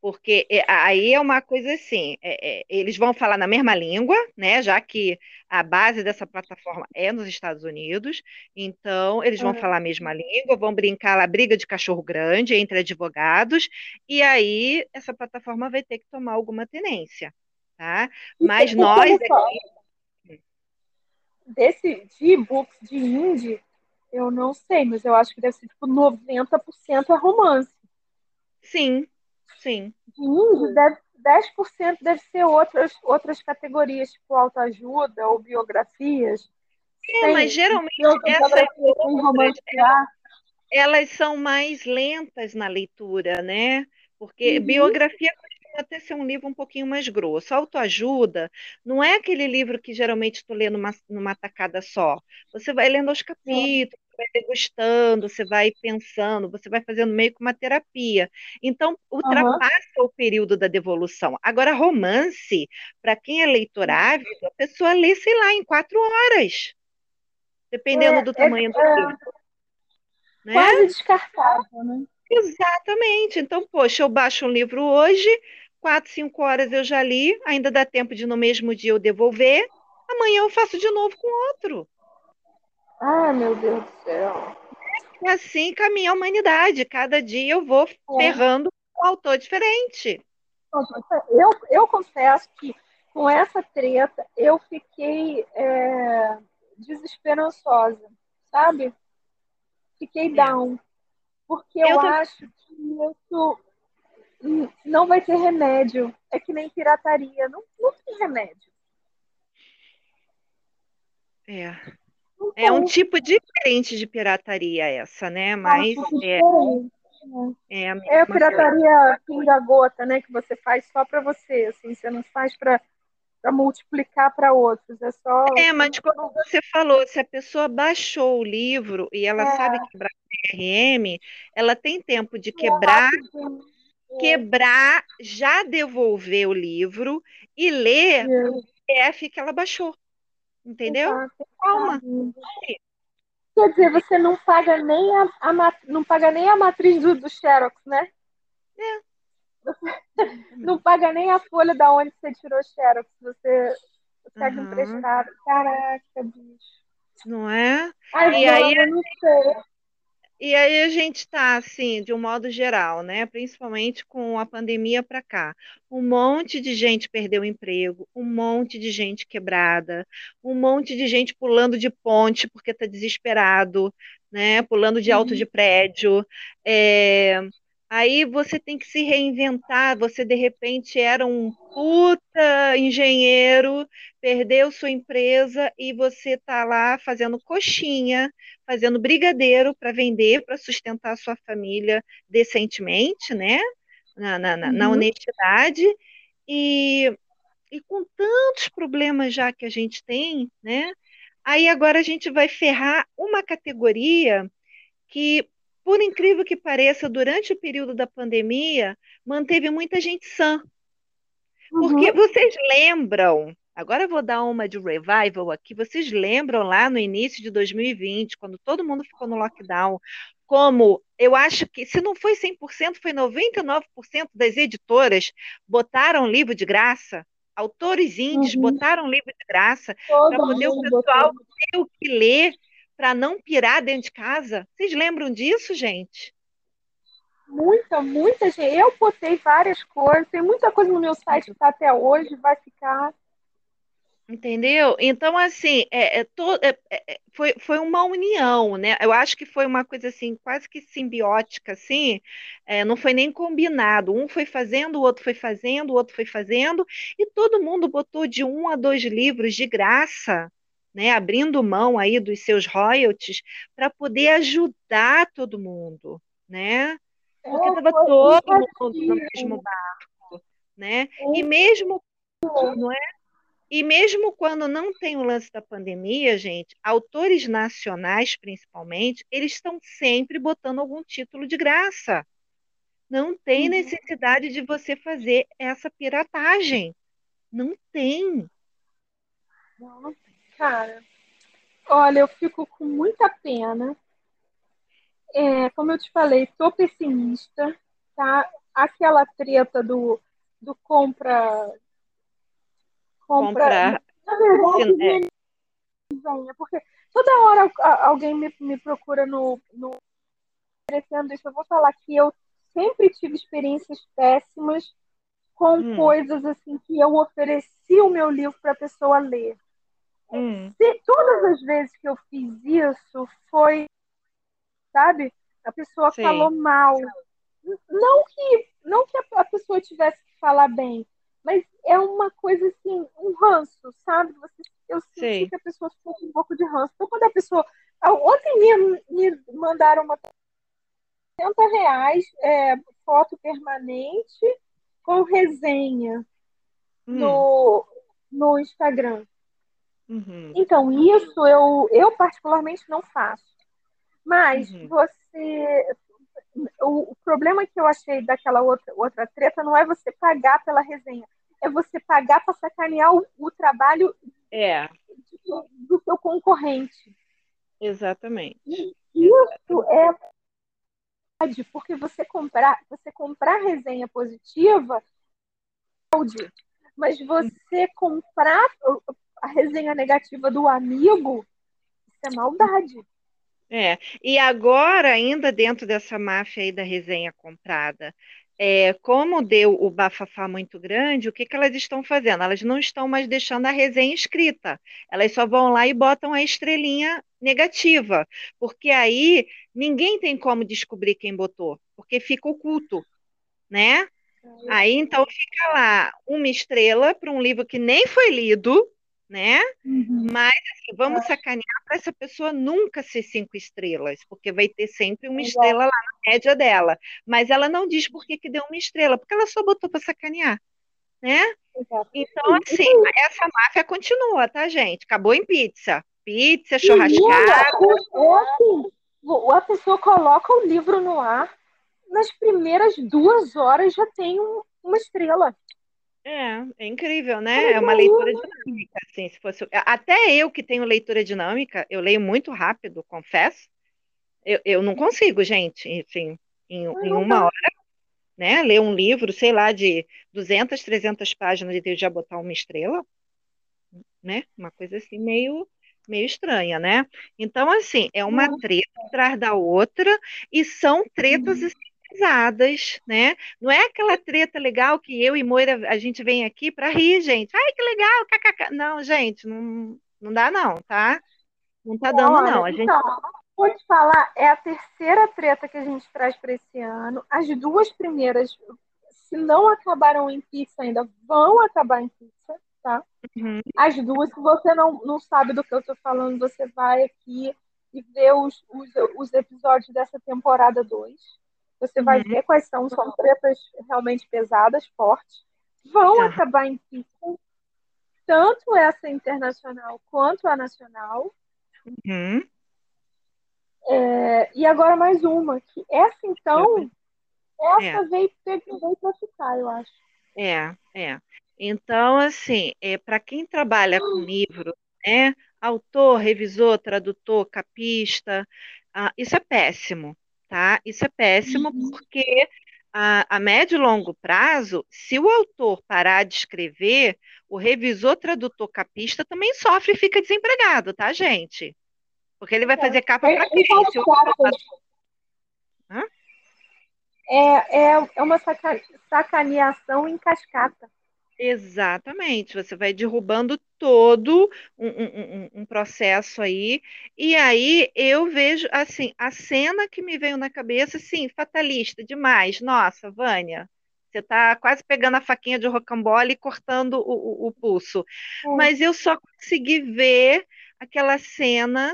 Porque é, aí é uma coisa assim, é, é, eles vão falar na mesma língua, né? Já que a base dessa plataforma é nos Estados Unidos, então eles vão Ah. falar a mesma língua, vão brincar lá, briga de cachorro grande entre advogados, e aí essa plataforma vai ter que tomar alguma tenência, tá? Mas Porque, nós aqui, desse de e-books de indie, eu não sei, mas eu acho que deve ser tipo 90% é romance. Sim, sim. De indie, deve, 10% deve ser outras, outras categorias, tipo autoajuda ou biografias. É, mas geralmente essas outras, romancear. elas são mais lentas na leitura, né? Porque Uhum. biografia até ser um livro um pouquinho mais grosso. Autoajuda não é aquele livro que geralmente tu lê numa, numa tacada só. Você vai lendo aos capítulos, vai degustando, você vai pensando, você vai fazendo meio que uma terapia. Então, ultrapassa o período da devolução. Agora, romance, para quem é leitor ávido, a pessoa lê, sei lá, em quatro horas. Dependendo É, do tamanho do é, livro. Né? Quase descartável, né? Exatamente. Então, poxa, eu baixo um livro hoje, quatro, cinco horas eu já li, ainda dá tempo de no mesmo dia eu devolver, amanhã eu faço de novo com outro. Ah, meu Deus do céu. E assim caminha a humanidade. Cada dia eu vou É. ferrando um autor diferente. Eu, eu confesso que com essa treta eu fiquei é, desesperançosa, sabe? Fiquei é. down. Porque eu, eu acho que isso não vai ter remédio. É que nem pirataria. Não, não tem remédio. É. É um tipo diferente de pirataria essa, né? Mas é, é, a é a pirataria pinga-gota, né? Que você faz só para você, assim, você não faz para multiplicar para outros, é só. É, mas como você falou, se a pessoa baixou o livro e ela é. sabe quebrar DRM, ela tem tempo de quebrar, é quebrar, já devolver o livro e ler o PDF que ela baixou. Entendeu? Exato. Calma. Quer dizer, você não paga nem a, a não paga nem a matriz do, do Xerox, né? É. Não paga nem a folha da onde você tirou o Xerox. Você pega uhum. emprestado. Caraca, bicho. Não é? Ai, e aí, eu não sei. E aí a gente está, assim, de um modo geral, né? Principalmente com a pandemia para cá. Um monte de gente perdeu o emprego, um monte de gente quebrada, um monte de gente pulando de ponte porque está desesperado, né? Pulando de alto de uhum. prédio. É... Aí você tem que se reinventar. Você de repente era um puta engenheiro, perdeu sua empresa e você está lá fazendo coxinha, fazendo brigadeiro para vender, para sustentar a sua família decentemente, né? Na, na, na, uhum. na honestidade. E, e com tantos problemas já que a gente tem, né? Aí agora a gente vai ferrar uma categoria que por incrível que pareça, durante o período da pandemia, manteve muita gente sã. Porque uhum. vocês lembram, agora eu vou dar uma de revival aqui, vocês lembram lá no início de 2020, quando todo mundo ficou no lockdown, como eu acho que, se não foi 100%, foi 99% das editoras botaram livro de graça, autores índios uhum. botaram livro de graça, para poder o pessoal ter o que ler para não pirar dentro de casa. Vocês lembram disso, gente? Muita, muita gente. Eu botei várias coisas, tem muita coisa no meu site que está até hoje, vai ficar. Entendeu? Então, assim, é, é, to, é, é, foi, foi uma união, né? Eu acho que foi uma coisa assim, quase que simbiótica, assim, é, não foi nem combinado. Um foi fazendo, o outro foi fazendo, o outro foi fazendo, e todo mundo botou de um a dois livros de graça né, abrindo mão aí dos seus royalties para poder ajudar todo mundo, né? Porque estava é, todo mundo no mesmo barco, né? E mesmo, não é? E mesmo quando não tem o lance da pandemia, gente, autores nacionais, principalmente, eles estão sempre botando algum título de graça. Não tem uhum. necessidade de você fazer essa piratagem. Não tem. Não tem. Cara, olha, eu fico com muita pena. É, como eu te falei, tô pessimista, tá? Aquela treta do, do compra. Compra. Na verdade, é. porque toda hora alguém me, me procura no, no oferecendo isso. Eu vou falar que eu sempre tive experiências péssimas com hum. coisas assim que eu ofereci o meu livro para a pessoa ler. Hum. Se, todas as vezes que eu fiz isso foi, sabe, a pessoa Sim. falou mal. Não que, não que a pessoa tivesse que falar bem, mas é uma coisa assim, um ranço, sabe? Você, eu senti Sim. que a pessoa ficou com um pouco de ranço. Então, quando a pessoa. Ontem me, me mandaram uma 60 reais, é, foto permanente com resenha hum. no, no Instagram. Uhum. Então, isso eu, eu particularmente não faço. Mas uhum. você. O, o, problema que eu achei daquela outra, outra treta não é você pagar pela resenha, é você pagar para sacanear o, o, trabalho é. do, do seu concorrente. Exatamente. E isso é porque você comprar, você comprar resenha positiva, mas você comprar a resenha negativa do amigo, isso é maldade. É, e agora, ainda dentro dessa máfia aí da resenha comprada, é, como deu o bafafá muito grande, o que, que elas estão fazendo? Elas não estão mais deixando a resenha escrita. Elas só vão lá e botam a estrelinha negativa, porque aí ninguém tem como descobrir quem botou, porque fica oculto, né? Aí então fica lá uma estrela para um livro que nem foi lido, né? Uhum. Mas assim, vamos sacanear para essa pessoa nunca ser cinco estrelas, porque vai ter sempre uma estrela lá na média dela. Mas ela não diz por que, que deu uma estrela, porque ela só botou para sacanear, né? Então, assim, essa máfia continua, tá, gente? Acabou em pizza. Pizza, churrascada. Ou a pessoa coloca o livro no ar, nas primeiras duas horas já tem um, uma estrela. É, é incrível, né? É uma leitura dinâmica, assim, se fosse... Até eu que tenho leitura dinâmica, eu leio muito rápido, confesso. Eu, eu não consigo, gente, enfim, em, em uma hora, né? Ler um livro, sei lá, de 200, 300 páginas e já botar uma estrela, né? Uma coisa assim meio meio estranha, né? Então, assim, é uma treta atrás da outra e são tretas assim, pesadas, né? Não é aquela treta legal que eu e Moira a gente vem aqui para rir, gente. Ai, que legal, kkk. Não, gente, não, não dá não, tá? Não tá dando Olha, não. A gente então, vou te falar, é a terceira treta que a gente traz para esse ano. As duas primeiras, se não acabaram em pizza ainda, vão acabar em pizza, tá? Uhum. As duas, se você não, não sabe do que eu estou falando, você vai aqui e vê os, os, os episódios dessa temporada 2. Você vai uhum. ver quais são, são tretas realmente pesadas, fortes. Vão tá. acabar em pico, tanto essa internacional quanto a nacional. Uhum. É, e agora mais uma, que essa então, essa é. veio, veio para ficar, eu acho. É, é. Então, assim, é, para quem trabalha com livro, né, autor, revisor, tradutor, capista, ah, isso é péssimo tá? Isso é péssimo uhum. porque a, a, médio e longo prazo, se o autor parar de escrever, o revisor, tradutor, capista também sofre e fica desempregado, tá, gente? Porque ele vai fazer capa para quem? Se o É, é, é uma sacaneação em cascata. Exatamente, você vai derrubando todo um, um, um, processo aí, e aí eu vejo, assim, a cena que me veio na cabeça, sim, fatalista demais. Nossa, Vânia, você está quase pegando a faquinha de rocambole e cortando o, o, o pulso. É. Mas eu só consegui ver aquela cena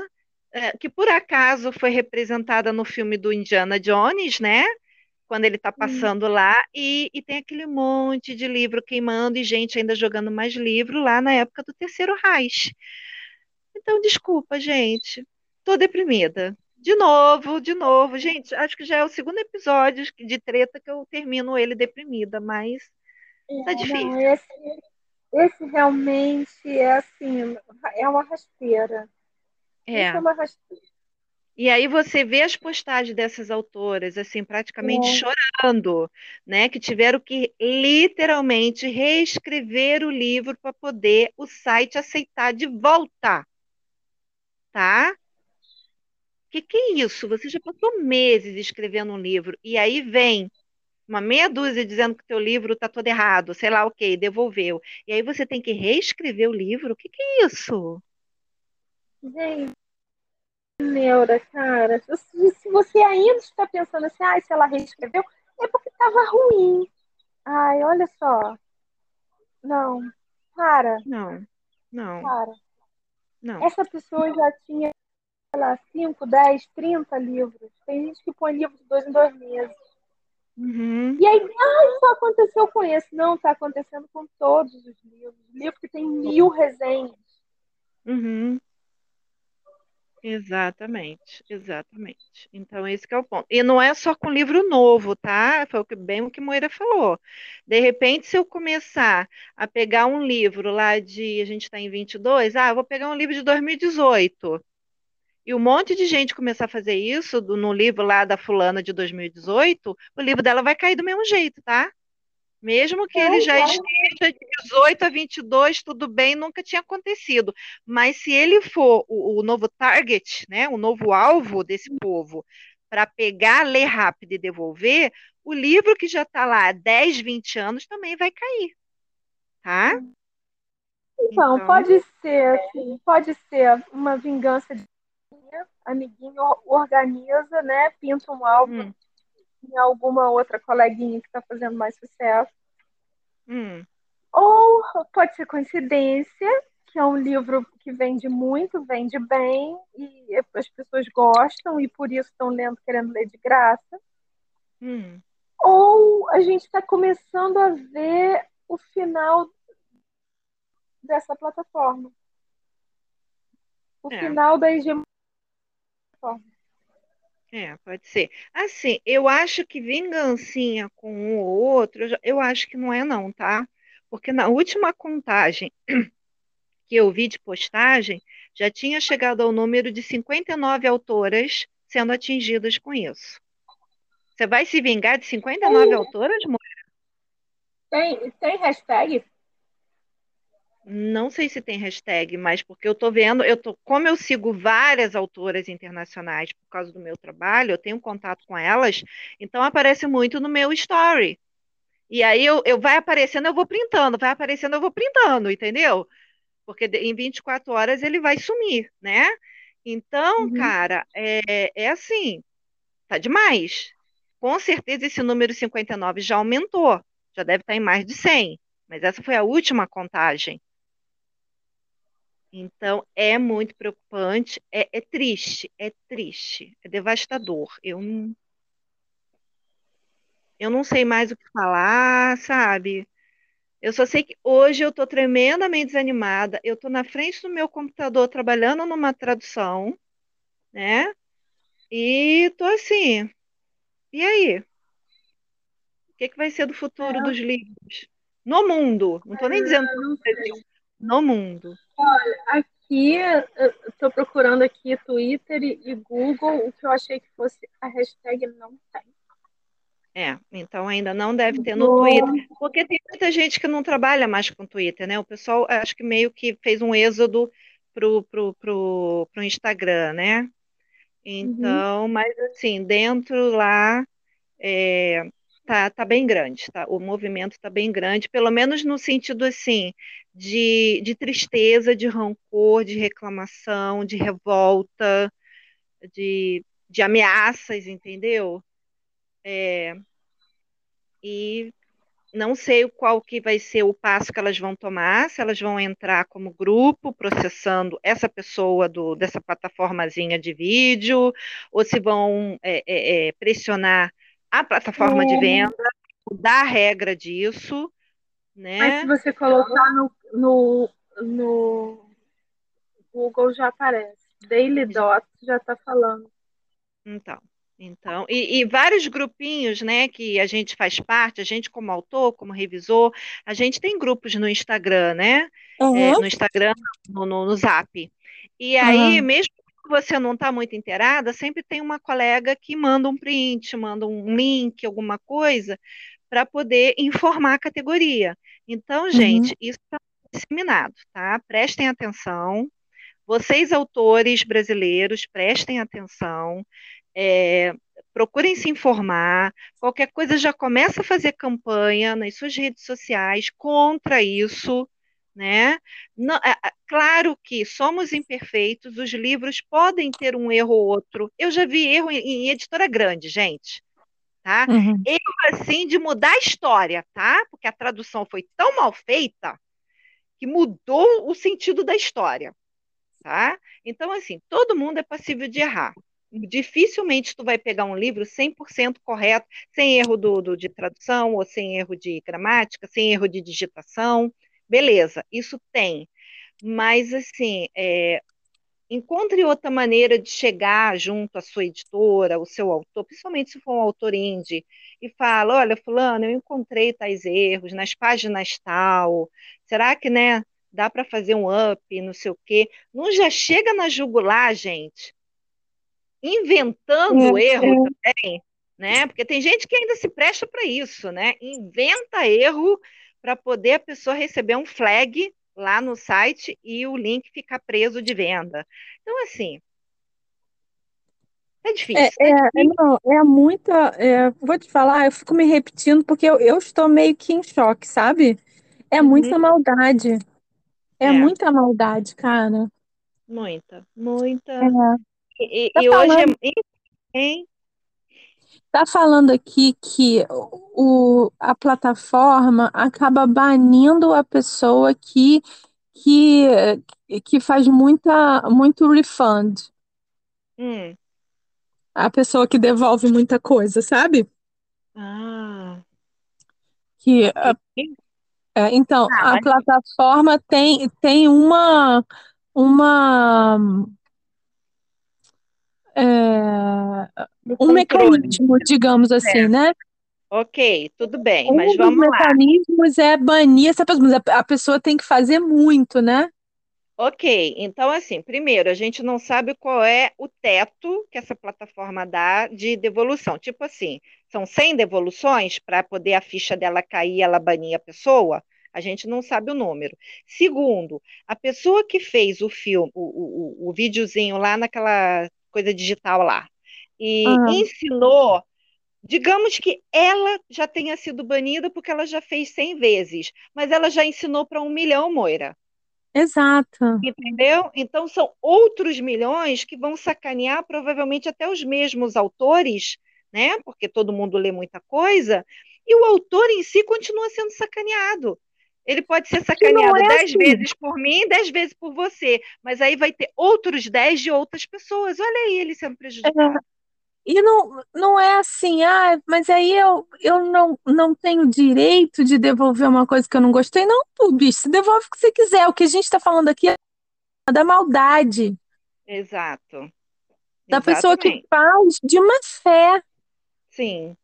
é, que por acaso foi representada no filme do Indiana Jones, né? Quando ele está passando hum. lá, e, e, tem aquele monte de livro queimando e gente ainda jogando mais livro lá na época do terceiro Reich. Então, desculpa, gente. Tô deprimida. De novo, de novo. Gente, acho que já é o segundo episódio de treta que eu termino ele deprimida, mas é, tá difícil. Não, esse, esse realmente é assim, é uma rasteira. É. é uma rasteira. E aí você vê as postagens dessas autoras, assim, praticamente é. chorando, né? Que tiveram que literalmente reescrever o livro para poder o site aceitar de volta. Tá? Que que é isso? Você já passou meses escrevendo um livro e aí vem uma meia dúzia dizendo que teu livro está todo errado, sei lá o okay, que, devolveu. E aí você tem que reescrever o livro? O que, que é isso? Gente, neura, cara. Se, se você ainda está pensando assim, ah, se ela reescreveu, é porque estava ruim. Ai, olha só. Não. Para. Não. Não. Para. Não. Essa pessoa já tinha, sei lá, 5, 10, 30 livros. Tem gente que põe livro de dois em dois meses. Uhum. E aí, ah, isso aconteceu com esse. Não, está acontecendo com todos os livros. Livro que tem mil resenhas. Uhum. Exatamente, exatamente. Então, esse é o ponto. E não é só com livro novo, tá? Foi bem o que Moira falou. De repente, se eu começar a pegar um livro lá de, a gente está em 22, ah, vou pegar um livro de 2018. E um monte de gente começar a fazer isso no livro lá da fulana de 2018, o livro dela vai cair do mesmo jeito, tá? Mesmo que ele já esteja de 18 a 22, tudo bem, nunca tinha acontecido. Mas se ele for o, o novo target, né, o novo alvo desse povo, para pegar, ler rápido e devolver, o livro que já está lá há 10, 20 anos também vai cair. Tá? Então, então pode ser, assim, pode ser uma vingança de amiguinho organiza, né? Pinta um álbum hum. Em alguma outra coleguinha que está fazendo mais sucesso. Hum. Ou pode ser coincidência, que é um livro que vende muito, vende bem, e as pessoas gostam e por isso estão lendo, querendo ler de graça. Hum. Ou a gente está começando a ver o final dessa plataforma. O é. final da hegemonia. É, pode ser. Assim, eu acho que vingancinha com um ou outro, eu acho que não é não, tá? Porque na última contagem que eu vi de postagem, já tinha chegado ao número de 59 autoras sendo atingidas com isso. Você vai se vingar de 59 tem, autoras, Moira? Tem, tem hashtag? Não sei se tem hashtag, mas porque eu tô vendo, eu tô, como eu sigo várias autoras internacionais por causa do meu trabalho, eu tenho contato com elas, então aparece muito no meu story. E aí eu, eu vai aparecendo, eu vou printando, vai aparecendo, eu vou printando, entendeu? Porque em 24 horas ele vai sumir, né? Então, uhum. cara, é, é assim, tá demais. Com certeza esse número 59 já aumentou, já deve estar em mais de 100, mas essa foi a última contagem. Então, é muito preocupante, é, é triste, é triste, é devastador. Eu não, eu não sei mais o que falar, sabe? Eu só sei que hoje eu estou tremendamente desanimada. Eu estou na frente do meu computador trabalhando numa tradução, né? E estou assim. E aí? O que, que vai ser do futuro é. dos livros? No mundo. Não estou nem dizendo no mundo. Olha, aqui, estou procurando aqui Twitter e Google, o que eu achei que fosse a hashtag não tem. É, então ainda não deve ter no Twitter, porque tem muita gente que não trabalha mais com Twitter, né? O pessoal acho que meio que fez um êxodo pro, pro, pro, pro Instagram, né? Uhum. Então, uhum. mas assim, dentro lá é, tá, tá bem grande, tá? O movimento está bem grande, pelo menos no sentido assim de, de tristeza, de rancor, de reclamação, de revolta, de, de ameaças, entendeu? É, e não sei qual que vai ser o passo que elas vão tomar, se elas vão entrar como grupo processando essa pessoa do, dessa plataformazinha de vídeo, ou se vão é, é, é pressionar a plataforma de venda, mudar a regra disso, né? Mas se você colocar no, no, no Google já aparece. Daily Dots já está falando. Então, então, e, e, vários grupinhos, né, que a gente faz parte, a gente como autor, como revisor, a gente tem grupos no Instagram, né? Uhum. É, no Instagram, no, no, no, Zap. E aí, uhum. mesmo você não está muito inteirada, sempre tem uma colega que manda um print, manda um link, alguma coisa, para poder informar a categoria. Então, uhum. gente, isso está disseminado, tá? Prestem atenção. Vocês, autores brasileiros, prestem atenção é, procurem se informar, qualquer coisa já começa a fazer campanha nas suas redes sociais contra isso, né? Não, é, é, claro que somos imperfeitos, os livros podem ter um erro ou outro. Eu já vi erro em, em editora grande, gente. Tá? Uhum. Erro assim de mudar a história, tá? Porque a tradução foi tão mal feita que mudou o sentido da história, tá? Então, assim, todo mundo é passível de errar dificilmente tu vai pegar um livro 100% correto, sem erro do, do, de tradução, ou sem erro de gramática, sem erro de digitação. Beleza, isso tem. Mas, assim, é, encontre outra maneira de chegar junto à sua editora, o seu autor, principalmente se for um autor indie, e fala, olha, fulano, eu encontrei tais erros nas páginas tal, será que, né, dá para fazer um up, não sei o quê? Não já chega na jugular, gente, inventando é, erro é. também, né? Porque tem gente que ainda se presta para isso, né? Inventa erro para poder a pessoa receber um flag lá no site e o link ficar preso de venda. Então, assim, É difícil. É, é, é, não, é muita. é, vou te falar, eu fico me repetindo porque eu, eu estou meio que em choque, sabe? É Uhum, muita maldade. É é, muita maldade, cara. muita, muita. É. E, Tá e hoje é. falando, hein? tá falando aqui que o, a plataforma acaba banindo a pessoa que, que, que faz muita, muito refund. Hum. A pessoa que devolve muita coisa, sabe? Ah, Que, que- é, então, ah, a plataforma tem, tem uma, uma, é, um mecanismo, digamos assim, É. né? Ok, tudo bem, Um mas dos vamos lá. mecanismos é banir essa pessoa, mas a pessoa tem que fazer muito, né? Ok, então assim, primeiro, a gente não sabe qual é o teto que essa plataforma dá de devolução. Tipo assim, são 100 devoluções para poder a ficha dela cair e ela banir a pessoa? A gente não sabe o número. Segundo, a pessoa que fez o filme, o, o, o, videozinho lá naquela coisa digital lá, e Ah, ensinou, digamos que ela já tenha sido banida porque ela já fez 100 vezes, mas ela já ensinou para um milhão, Moira. exato. Entendeu? Então são outros milhões que vão sacanear provavelmente até os mesmos autores, né? Porque todo mundo lê muita coisa, e o autor em si continua sendo sacaneado. Ele pode ser sacaneado é dez assim. vezes por mim, dez vezes por você, mas aí vai ter outros dez de outras pessoas. Olha aí ele sendo É, prejudicado. E não, não é assim, ah, mas aí eu, eu não, não tenho direito de devolver uma coisa que eu não gostei. Não, pô, bicho, você devolve o que você quiser. O que a gente está falando aqui é da maldade, Exato, da pessoa que faz de má fé. Sim,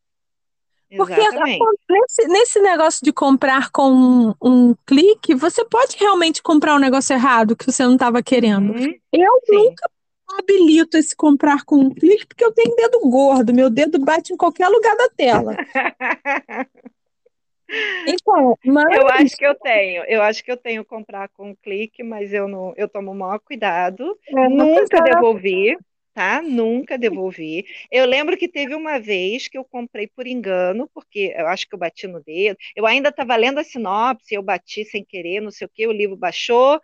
Porque exatamente. nesse, nesse negócio de comprar com um, um clique, você pode realmente comprar um negócio errado que você não estava querendo. Uhum, Eu sim. nunca habilito esse comprar com um clique porque eu tenho dedo gordo, meu dedo bate em qualquer lugar da tela. Então, Eu mas acho que eu tenho, eu acho que eu tenho comprar com clique, mas eu não, eu tomo o maior cuidado. é, Nunca devolvi, tá? Nunca devolvi. Eu lembro que teve uma vez que eu comprei por engano, porque eu acho que eu bati no dedo. Eu ainda estava lendo a sinopse, eu bati sem querer, não sei o quê, o livro baixou,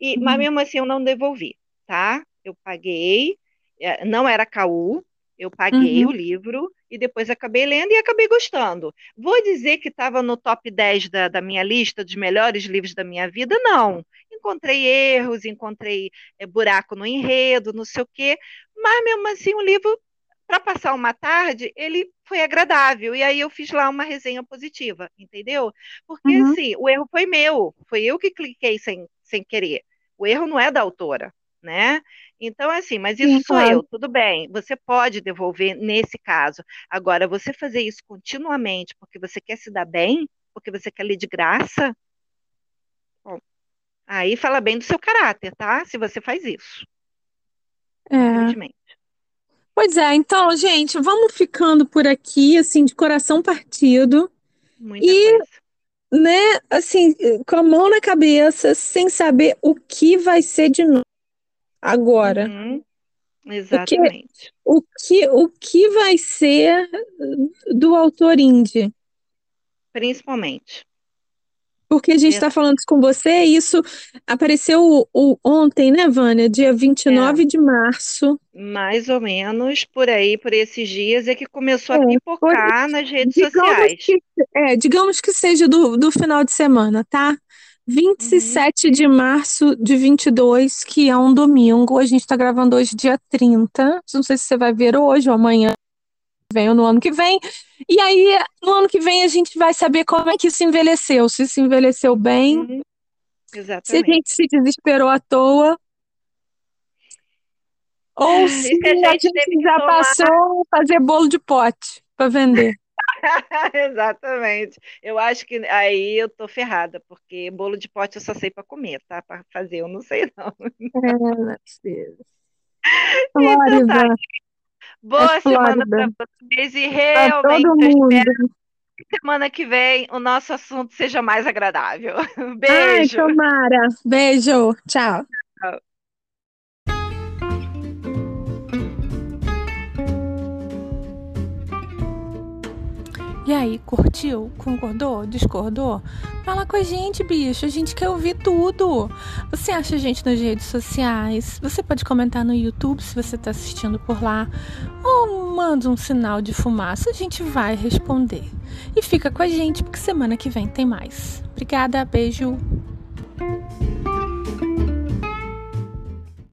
e, mas mesmo assim eu não devolvi, tá? Eu paguei, eh, não era caú, eu paguei o Uhum. livro e depois acabei lendo e acabei gostando. Vou dizer que estava no top 10 da, da minha lista dos melhores livros da minha vida? Não. Encontrei erros, encontrei eh, buraco no enredo, não sei o quê, mas mesmo assim o livro, para passar uma tarde, ele foi agradável. E aí eu fiz lá uma resenha positiva, entendeu? Porque Uhum. assim, o erro foi meu, foi eu que cliquei sem, sem querer. O erro não é da autora, né? Então, assim, mas Sim, isso sou claro. eu, tudo bem, você pode devolver nesse caso. Agora, você fazer isso continuamente porque você quer se dar bem, porque você quer ler de graça, bom, aí fala bem do seu caráter, tá? Se você faz isso, É. infelizmente. Pois é, então, gente, vamos ficando por aqui, assim, de coração partido Muita e, coisa. né, assim, com a mão na cabeça, sem saber o que vai ser de nós agora. Uhum, exatamente. o que, o que vai ser do autor indie? Principalmente. Porque a gente está falando isso com você, e isso apareceu o, o- ontem, né, Vânia? Dia É, 29 de março. mais ou menos por aí, por esses dias, é que começou a É, por, pipocar nas redes digamos sociais. que, é, digamos que seja do, do final de semana, tá? Uhum, 27 de março de 22, que é um domingo. A gente está gravando hoje, dia 30. Não sei se você vai ver hoje ou amanhã, vem ou no ano que vem. E aí, no ano que vem, a gente vai saber como é que isso envelheceu. Se se envelheceu bem, uhum, se a gente se desesperou à toa, ou se se a a gente gente teve que já tomar. passou a fazer bolo de pote para vender. Exatamente. Eu acho que aí eu tô ferrada, porque bolo de pote eu só sei para comer, tá? Para fazer eu não sei não. É, meu Deus. Então tá. Flórida, é Boa semana para vocês e realmente todo eu espero mundo. que semana que vem o nosso assunto seja mais agradável. Ai, Beijo. tomara. Beijo. Tchau. Tchau. E aí, curtiu? Concordou? Discordou? Fala com a gente, bicho. A gente quer ouvir tudo. Você acha a gente nas redes sociais? Você pode comentar no YouTube se você está assistindo por lá. Ou manda um sinal de fumaça, a gente vai responder. E fica com a gente, porque semana que vem tem mais. Obrigada, beijo.